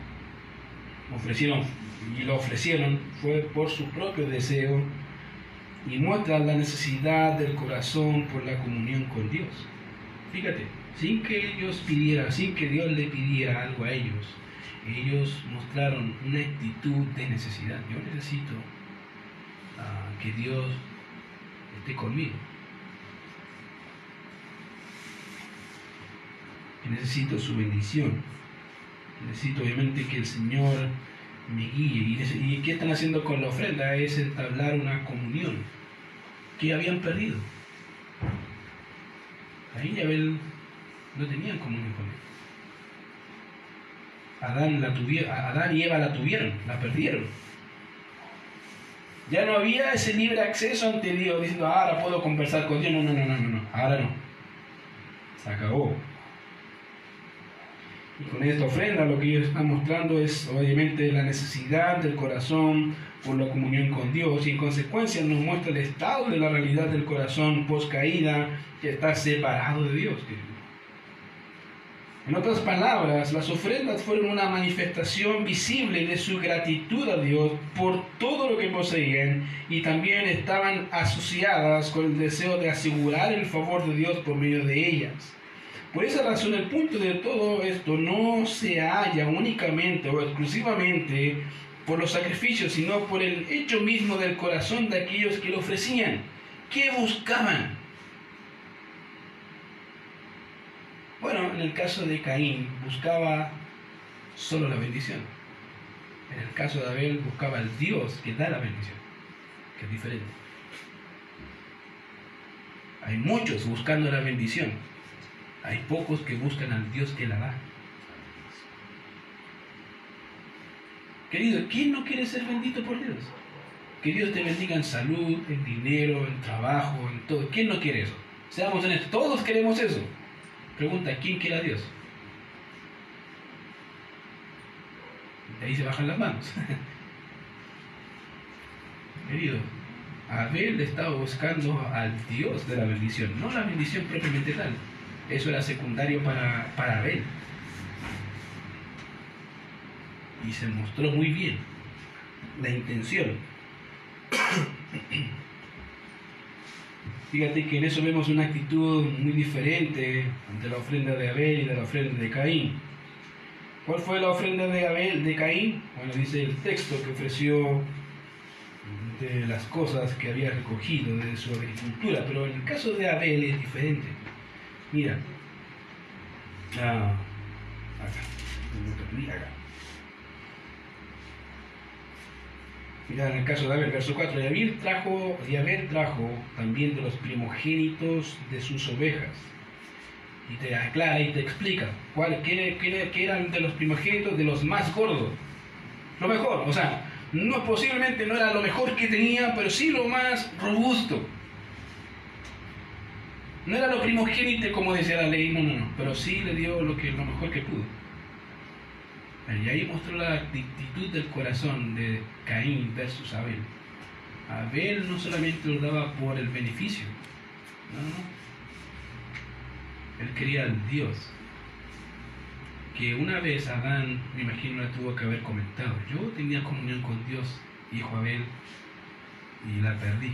ofrecieron y lo ofrecieron, fue por su propio deseo y muestra la necesidad del corazón por la comunión con Dios. Fíjate, sin que ellos pidieran, sin que Dios le pidiera algo a ellos, ellos mostraron una actitud de necesidad. Yo necesito ah, que Dios esté conmigo. Necesito su bendición. Necesito obviamente que el Señor me guíe. ¿Y qué están haciendo con la ofrenda? Es entablar una comunión que habían perdido. Ahí Abel no tenían comunión con él. Adán, la tuvieron, Adán y Eva la tuvieron, la perdieron. Ya no había ese libre acceso ante Dios diciendo, ah, ahora puedo conversar con Dios. No, no, no, no, no, ahora no. Se acabó. Y con esta ofrenda lo que ellos están mostrando es obviamente la necesidad del corazón por la comunión con Dios y en consecuencia nos muestra el estado de la realidad del corazón post caída que está separado de Dios. En otras palabras, las ofrendas fueron una manifestación visible de su gratitud a Dios por todo lo que poseían y también estaban asociadas con el deseo de asegurar el favor de Dios por medio de ellas. Por esa razón el punto de todo esto no se halla únicamente o exclusivamente por los sacrificios, sino por el hecho mismo del corazón de aquellos que lo ofrecían. ¿Qué buscaban? Bueno, en el caso de Caín buscaba solo la bendición. En el caso de Abel buscaba al Dios que da la bendición, que es diferente. Hay muchos buscando la bendición, hay pocos que buscan al Dios que la da. Querido, ¿quién no quiere ser bendito por Dios? Que Dios te bendiga en salud, en dinero, en trabajo, en todo. ¿Quién no quiere eso? Seamos honestos, todos queremos eso. Pregunta, ¿quién quiere a Dios? De ahí se bajan las manos. Querido, Abel estaba buscando al Dios de la bendición, no la bendición propiamente tal. Eso era secundario para, para Abel. Y se mostró muy bien la intención. Fíjate que en eso vemos una actitud muy diferente ante la ofrenda de Abel y de la ofrenda de Caín. ¿Cuál fue la ofrenda de Abel, de Caín? Bueno, dice el texto que ofreció de las cosas que había recogido de su agricultura, pero en el caso de Abel es diferente. Mira. Ah, acá. acá. Mira, en el caso de Abel, verso 4, y Abel trajo, y trajo también de los primogénitos de sus ovejas. Y te aclara y te explica cuál, qué, qué, eran de los primogénitos de los más gordos. Lo mejor, o sea, no, posiblemente no era lo mejor que tenía, pero sí lo más robusto. No era lo primogénito como decía la ley, no, no, no, pero sí le dio lo, que, lo mejor que pudo. Y ahí mostró la actitud del corazón de Caín versus Abel. Abel no solamente lo daba por el beneficio, no, no. Él quería al Dios. Que una vez Adán, me imagino, la tuvo que haber comentado. Yo tenía comunión con Dios, hijo Abel, y la perdí.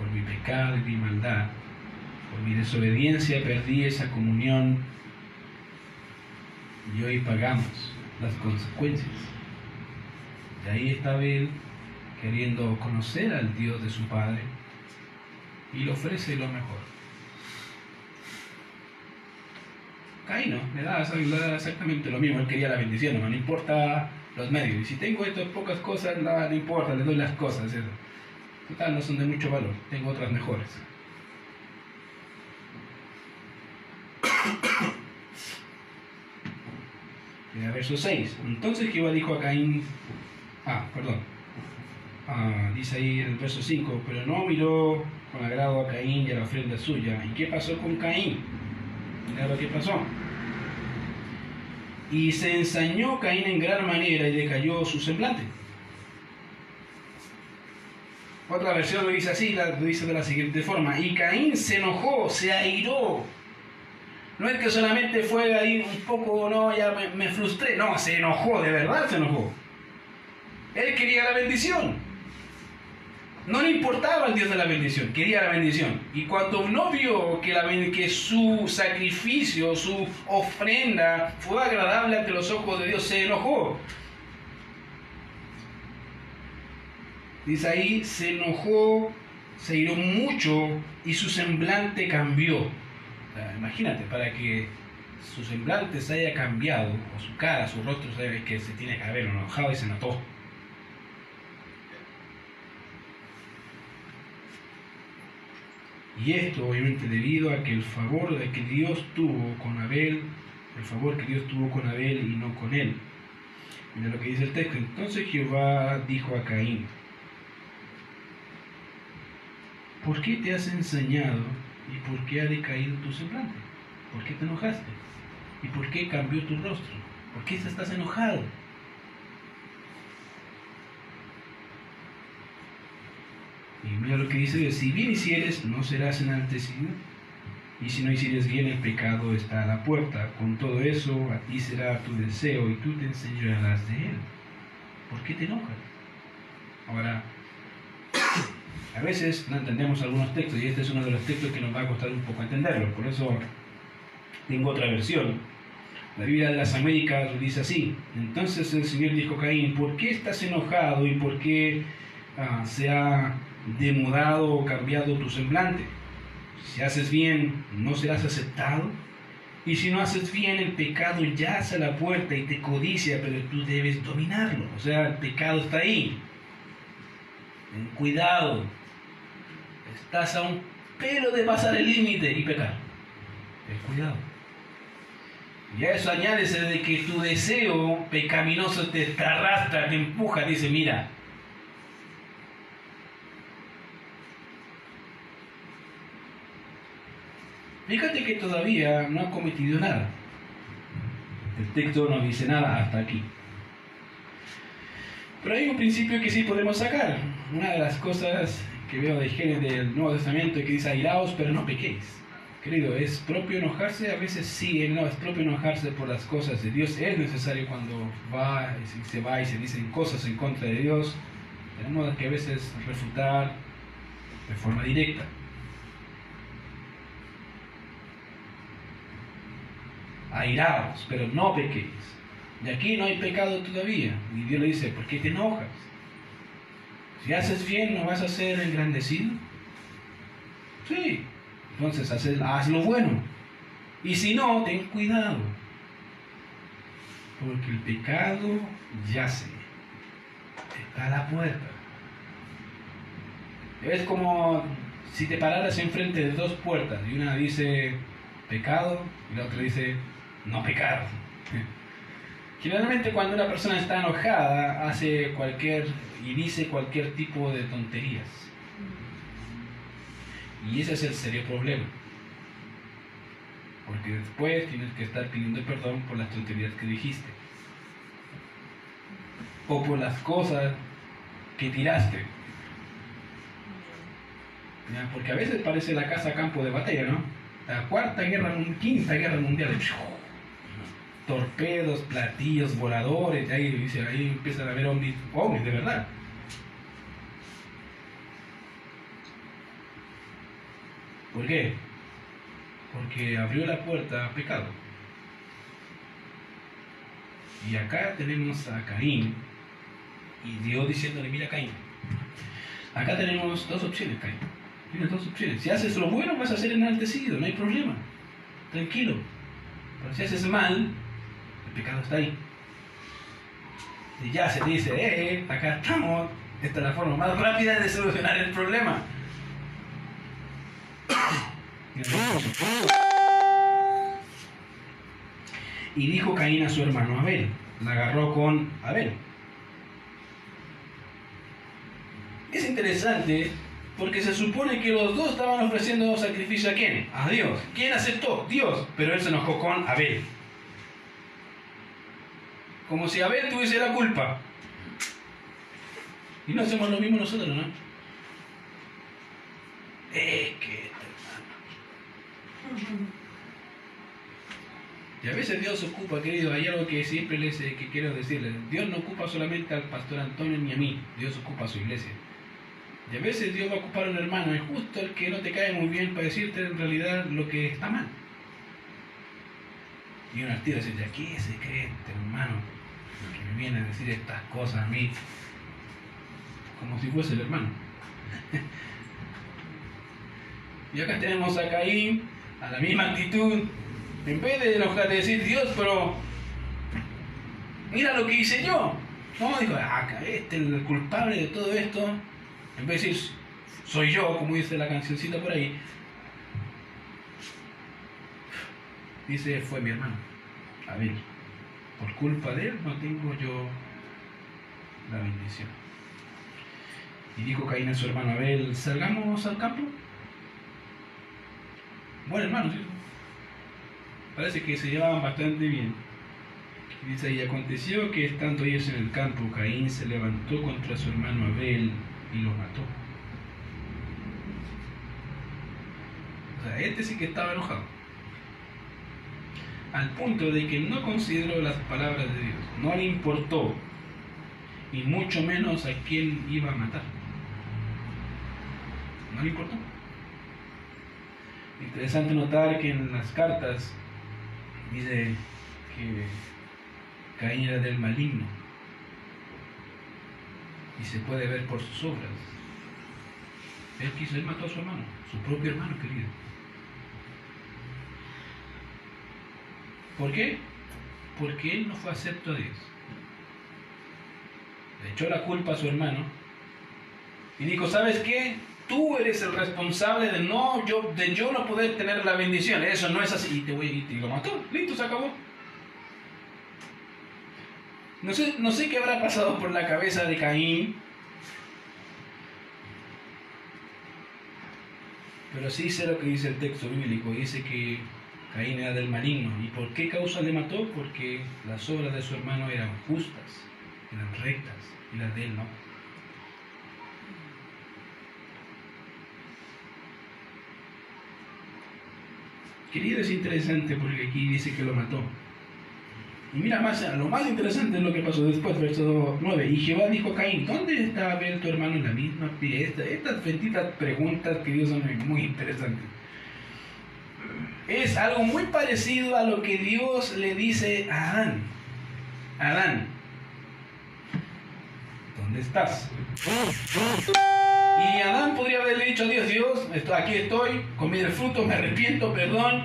Por mi pecado y mi maldad, por mi desobediencia perdí esa comunión y hoy pagamos las consecuencias. Y ahí estaba él queriendo conocer al Dios de su Padre y le ofrece lo mejor. Caín no, le da, exactamente lo mismo, él quería la bendición, no, no importa los medios. Y si tengo estas pocas cosas, no, no importa, le doy las cosas. Total, no son de mucho valor, tengo otras mejores. Mira, verso 6. Entonces Jehová dijo a Caín, ah, perdón, ah, dice ahí el verso 5, pero no miró con agrado a Caín y a la ofrenda suya. ¿Y qué pasó con Caín? Mira lo que pasó. Y se ensañó Caín en gran manera y decayó su semblante. Otra versión lo dice así, lo dice de la siguiente forma. Y Caín se enojó, se airó. No es que solamente fue ahí un poco, no, ya me, frustré. No, se enojó, de verdad se enojó. Él quería la bendición. No le importaba el Dios de la bendición, quería la bendición. Y cuando no vio que, que su sacrificio, su ofrenda fue agradable ante los ojos de Dios, se enojó. Dice ahí, se enojó, se iró mucho y su semblante cambió. imagínate, para que su semblante se haya cambiado, o su cara, su rostro, sabe que se tiene que haber enojado y se notó. Y esto obviamente debido a que el favor de que Dios tuvo con Abel, el favor que Dios tuvo con Abel y no con él. Mira lo que dice el texto. Entonces Jehová dijo a Caín, ¿por qué te has ensañado y por qué ha decaído tu semblante? ¿Por qué te enojaste? ¿Y por qué cambió tu rostro? ¿Por qué estás enojado? Y mira lo que dice, si bien hicieres, no serás enaltecido. Y si no hicieres bien, el pecado está a la puerta. Con todo eso, a ti será tu deseo y tú te enseñarás de él. ¿Por qué te enojas? Ahora, a veces no entendemos algunos textos y este es uno de los textos que nos va a costar un poco entenderlo. Por eso tengo otra versión. La Biblia de las Américas dice así. Entonces el Señor dijo a Caín, ¿por qué estás enojado y por qué ah, se ha demudado o cambiado tu semblante? Si haces bien, no serás aceptado. Y si no haces bien, el pecado yace a la puerta y te codicia, pero tú debes dominarlo. O sea, el pecado está ahí. Ten cuidado. Estás a un pelo de pasar el límite y pecar. Ten cuidado. Y a eso añádese de que tu deseo pecaminoso te arrastra, te empuja, dice, mira, Fíjate que todavía no ha cometido nada. El texto no dice nada hasta aquí. Pero hay un principio que sí podemos sacar. Una de las cosas que veo de Génesis del Nuevo Testamento es que dice airaos, pero no pequéis. Querido, ¿es propio enojarse? A veces sí, no, es propio enojarse por las cosas de Dios. Es necesario cuando va, se va y se dicen cosas en contra de Dios. Tenemos que a veces refutar de forma directa. airados, pero no pequéis. Y aquí no hay pecado todavía. Y Dios le dice, ¿por qué te enojas? Si haces bien, ¿no vas a ser engrandecido? Sí. Entonces haz, lo bueno. Y si no, ten cuidado. Porque el pecado yace. Está a la puerta. Es como si te pararas enfrente de dos puertas y una dice pecado y la otra dice no pecar. Generalmente cuando una persona está enojada hace cualquier y dice cualquier tipo de tonterías. Y ese es el serio problema. Porque después tienes que estar pidiendo perdón por las tonterías que dijiste. O por las cosas que tiraste. Porque a veces parece la casa campo de batalla, ¿no? La cuarta guerra, quinta guerra mundial torpedos, platillos, voladores, ahí, dice, ahí empiezan a ver ovnis, ovnis de verdad. ¿Por qué? Porque abrió la puerta a pecado. Y acá tenemos a Caín y Dios diciéndole, mira Caín, acá tenemos dos opciones, Caín. Tienes dos opciones. Si haces lo bueno vas a ser enaltecido, no hay problema. Tranquilo. Pero si haces mal, el pecado está ahí. Y ya se dice, eh, eh acá estamos. Esta es la forma más rápida de solucionar el problema. Y dijo Caín a su hermano Abel, la agarró con Abel. Es interesante porque se supone que los dos estaban ofreciendo sacrificio a quién? A Dios. ¿Quién aceptó? Dios. Pero él se enojó con Abel. Como si Abel tuviese la culpa. Y no hacemos lo mismo nosotros, ¿no? Es que y a veces Dios ocupa, querido, hay algo que siempre les que quiero decirles. Dios no ocupa solamente al pastor Antonio ni a mí, Dios ocupa a su iglesia. Y a veces Dios va a ocupar a un hermano, es justo el que no te cae muy bien para decirte en realidad lo que está mal. Y un artista dice, ¿qué se cree este hermano que me viene a decir estas cosas a mí? Como si fuese el hermano. y acá tenemos a Caín, a la misma actitud, en vez de enojar, de decir, Dios, pero mira lo que hice yo. No, digo, ah, este es el culpable de todo esto. En vez de decir, soy yo, como dice la cancioncita por ahí, dice, fue mi hermano, Abel. Por culpa de él no tengo yo la bendición. Y dijo Caín a su hermano Abel, salgamos al campo. Bueno, hermano, ¿sí? parece que se llevaban bastante bien. Dice, y aconteció que estando ellos en el campo, Caín se levantó contra su hermano Abel y lo mató. O sea, este sí que estaba enojado. Al punto de que no consideró las palabras de Dios, no le importó, y mucho menos a quién iba a matar. No le importó. Interesante notar que en las cartas dice que Caín era del maligno y se puede ver por sus obras. Él quiso, él mató a su hermano, su propio hermano querido. ¿Por qué? Porque él no fue acepto a Dios. Le echó la culpa a su hermano y dijo, ¿sabes qué? Tú eres el responsable de no yo de yo no poder tener la bendición. Eso no es así. Y te voy y lo mató. Listo, se acabó. No sé, no sé qué habrá pasado por la cabeza de Caín. Pero sí sé lo que dice el texto bíblico. Dice que Caín era del maligno. ¿Y por qué causa le mató? Porque las obras de su hermano eran justas, eran rectas, y las de él no. Querido, es interesante porque aquí dice que lo mató. Y mira, más, lo más interesante es lo que pasó después, verso 9. Y Jehová dijo a Caín, ¿dónde está Abel tu hermano en la misma pie? estas benditas preguntas que Dios son muy interesantes. Es algo muy parecido a lo que Dios le dice a Adán. Adán, ¿dónde estás? Y Adán podría haberle dicho a Dios, Dios, aquí estoy, comí el fruto, me arrepiento, perdón.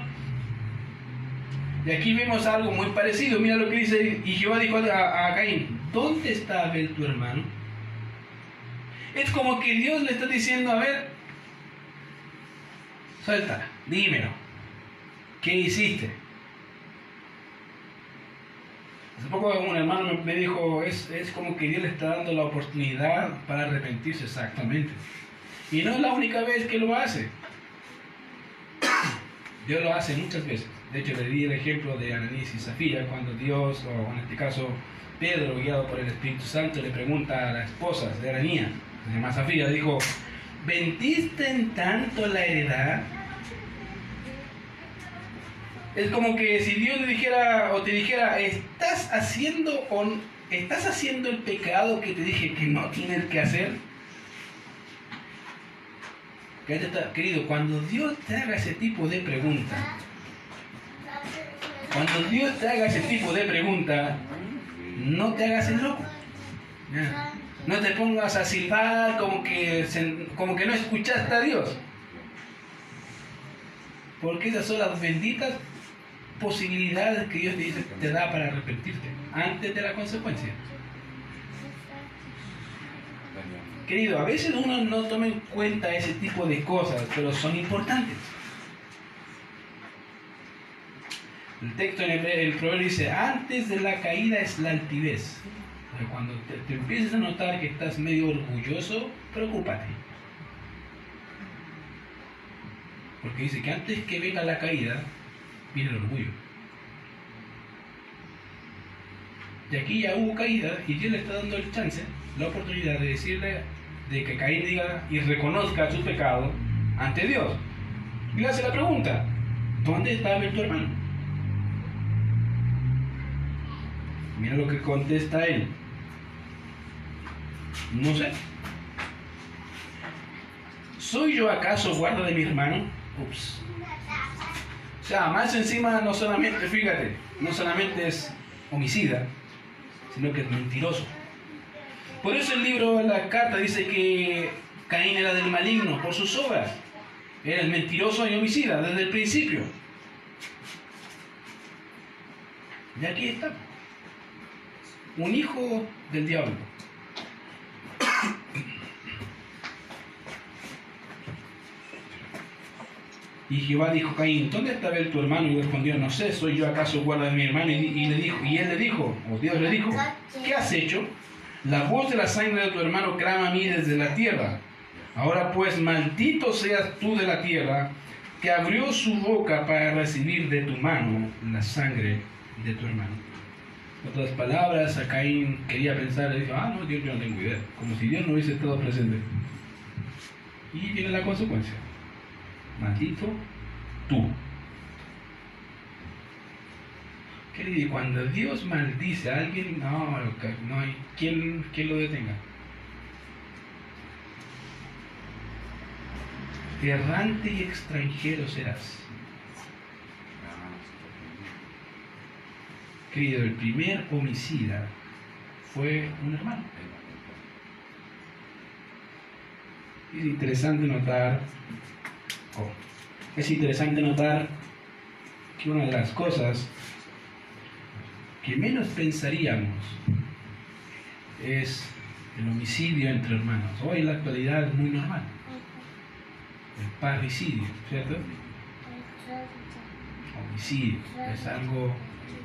Y aquí vemos algo muy parecido. Mira lo que dice, y Jehová dijo a, Caín, ¿dónde está Abel tu hermano? Es como que Dios le está diciendo, a ver, suéltala, dímelo. ¿Qué hiciste? Hace poco un hermano me dijo, es, es como que Dios le está dando la oportunidad para arrepentirse exactamente. Y no es la única vez que lo hace. Dios lo hace muchas veces. De hecho, le di el ejemplo de Ananías y Zafira, cuando Dios, o en este caso Pedro, guiado por el Espíritu Santo, le pregunta a la esposa de Ananías, se llama Zafira, dijo, ¿vendiste en tanto la heredad? Es como que si Dios le dijera o te dijera, ¿estás haciendo estás haciendo el pecado que te dije que no tienes que hacer? Querido, cuando Dios te haga ese tipo de pregunta, cuando Dios te haga ese tipo de pregunta, no te hagas el loco. No te pongas a silbar como que, como que no escuchaste a Dios. Porque esas son las benditas posibilidades que Dios te, da para arrepentirte antes de la consecuencia. Querido, a veces uno no toma en cuenta ese tipo de cosas, pero son importantes. El texto en el, proverbio dice, antes de la caída es la altivez. cuando te, te empieces a notar que estás medio orgulloso, preocúpate. Porque dice que antes que venga la caída, viene el orgullo. Y aquí ya hubo caída y Dios le está dando el chance, la oportunidad de decirle, de que Caín diga y reconozca su pecado ante Dios. Y le hace la pregunta, ¿dónde está tu hermano? Mira lo que contesta él. No sé. ¿Soy yo acaso guarda de mi hermano? Ups. O sea, más encima no solamente, fíjate, no solamente es homicida, sino que es mentiroso. Por eso el libro, la carta dice que Caín era del maligno por sus obras. Era el mentiroso y homicida desde el principio. Y aquí está. Un hijo del diablo. Y Jehová dijo a Caín, ¿dónde está Abel tu hermano? Y respondió, no sé, ¿soy yo acaso guarda de mi hermano? Y, le dijo, y él le dijo, o Dios le dijo, ¿qué has hecho? La voz de la sangre de tu hermano clama a mí desde la tierra. Ahora pues, maldito seas tú de la tierra, que abrió su boca para recibir de tu mano la sangre de tu hermano. En otras palabras, a Caín quería pensar, le dijo, ah, no, Dios yo no tengo idea, como si Dios no hubiese estado presente. Y viene la consecuencia maldito tú. Querido, y cuando Dios maldice a alguien, no, no hay quien lo detenga. Errante y extranjero serás. Querido, el primer homicida fue un hermano. Es interesante notar es interesante notar que una de las cosas que menos pensaríamos es el homicidio entre hermanos. Hoy en la actualidad es muy normal. El parricidio, ¿cierto? Homicidio es algo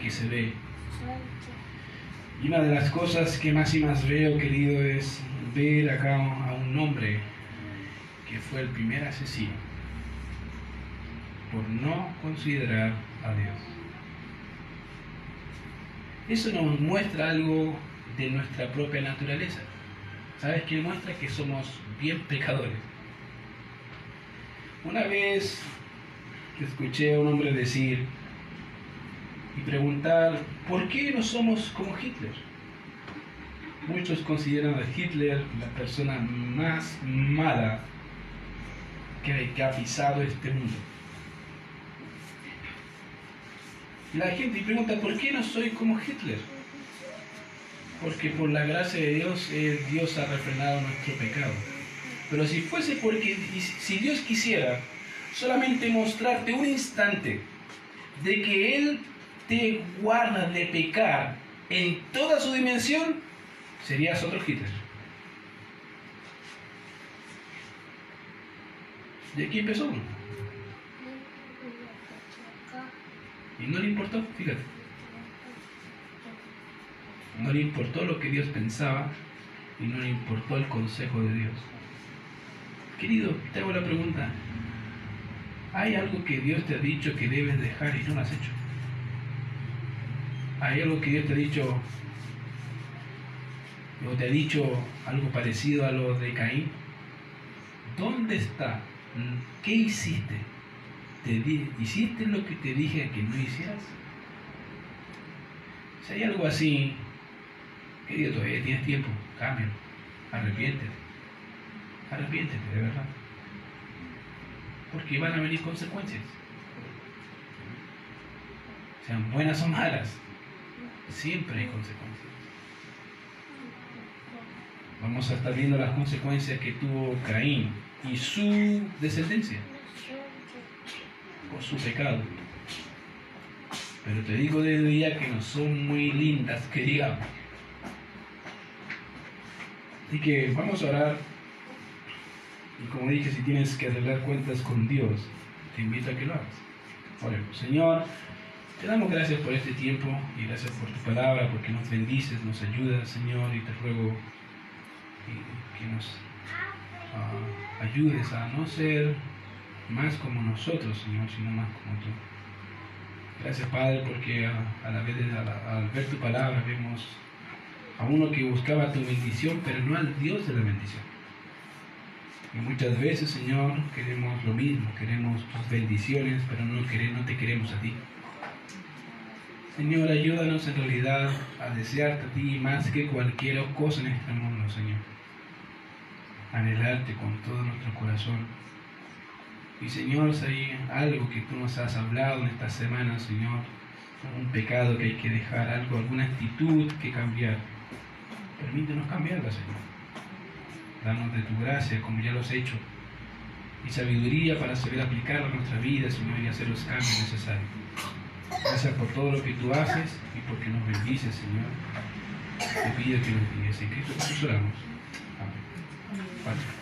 que se ve. Y una de las cosas que más y más veo, querido, es ver acá a un hombre que fue el primer asesino por no considerar a Dios. Eso nos muestra algo de nuestra propia naturaleza. ¿Sabes qué muestra? Que somos bien pecadores. Una vez escuché a un hombre decir y preguntar, ¿por qué no somos como Hitler? Muchos consideran a Hitler la persona más mala que ha pisado este mundo. La gente pregunta, ¿por qué no soy como Hitler? Porque por la gracia de Dios, eh, Dios ha refrenado nuestro pecado. Pero si fuese porque, si Dios quisiera solamente mostrarte un instante de que Él te guarda de pecar en toda su dimensión, serías otro Hitler. De aquí empezó Y no le importó, fíjate. No le importó lo que Dios pensaba y no le importó el consejo de Dios. Querido, te hago la pregunta. ¿Hay algo que Dios te ha dicho que debes dejar y no lo has hecho? ¿Hay algo que Dios te ha dicho o te ha dicho algo parecido a lo de Caín? ¿Dónde está? ¿Qué hiciste? Te ¿hiciste lo que te dije que no hicieras? Si hay algo así, querido, todavía tienes tiempo, cambio, arrepiéntete, arrepiéntete, de verdad. porque van a venir consecuencias. Sean buenas o malas, siempre hay consecuencias. Vamos a estar viendo las consecuencias que tuvo Caín y su descendencia por su pecado. Pero te digo desde ya que no son muy lindas, que digamos. Así que vamos a orar. Y como dije, si tienes que arreglar cuentas con Dios, te invito a que lo hagas. Oremos. Señor, te damos gracias por este tiempo y gracias por tu palabra, porque nos bendices, nos ayudas, Señor, y te ruego que nos ah, ayudes a no ser más como nosotros, Señor, sino más como tú. Gracias, Padre, porque a, la vez de, al ver tu palabra vemos a uno que buscaba tu bendición, pero no al Dios de la bendición. Y muchas veces, Señor, queremos lo mismo, queremos tus bendiciones, pero no, queremos, no te queremos a ti. Señor, ayúdanos en realidad a desearte a ti más que cualquier cosa en este mundo, Señor. Anhelarte con todo nuestro corazón y Señor, si hay algo que tú nos has hablado en esta semana, Señor, un pecado que hay que dejar, algo, alguna actitud que cambiar, permítenos cambiarla, Señor. Danos de tu gracia, como ya lo has hecho, y sabiduría para saber aplicarla a nuestra vida, Señor, y hacer los cambios necesarios. Gracias por todo lo que tú haces y porque nos bendices, Señor. Te pido que nos guíes. En Cristo Jesús oramos. Amén.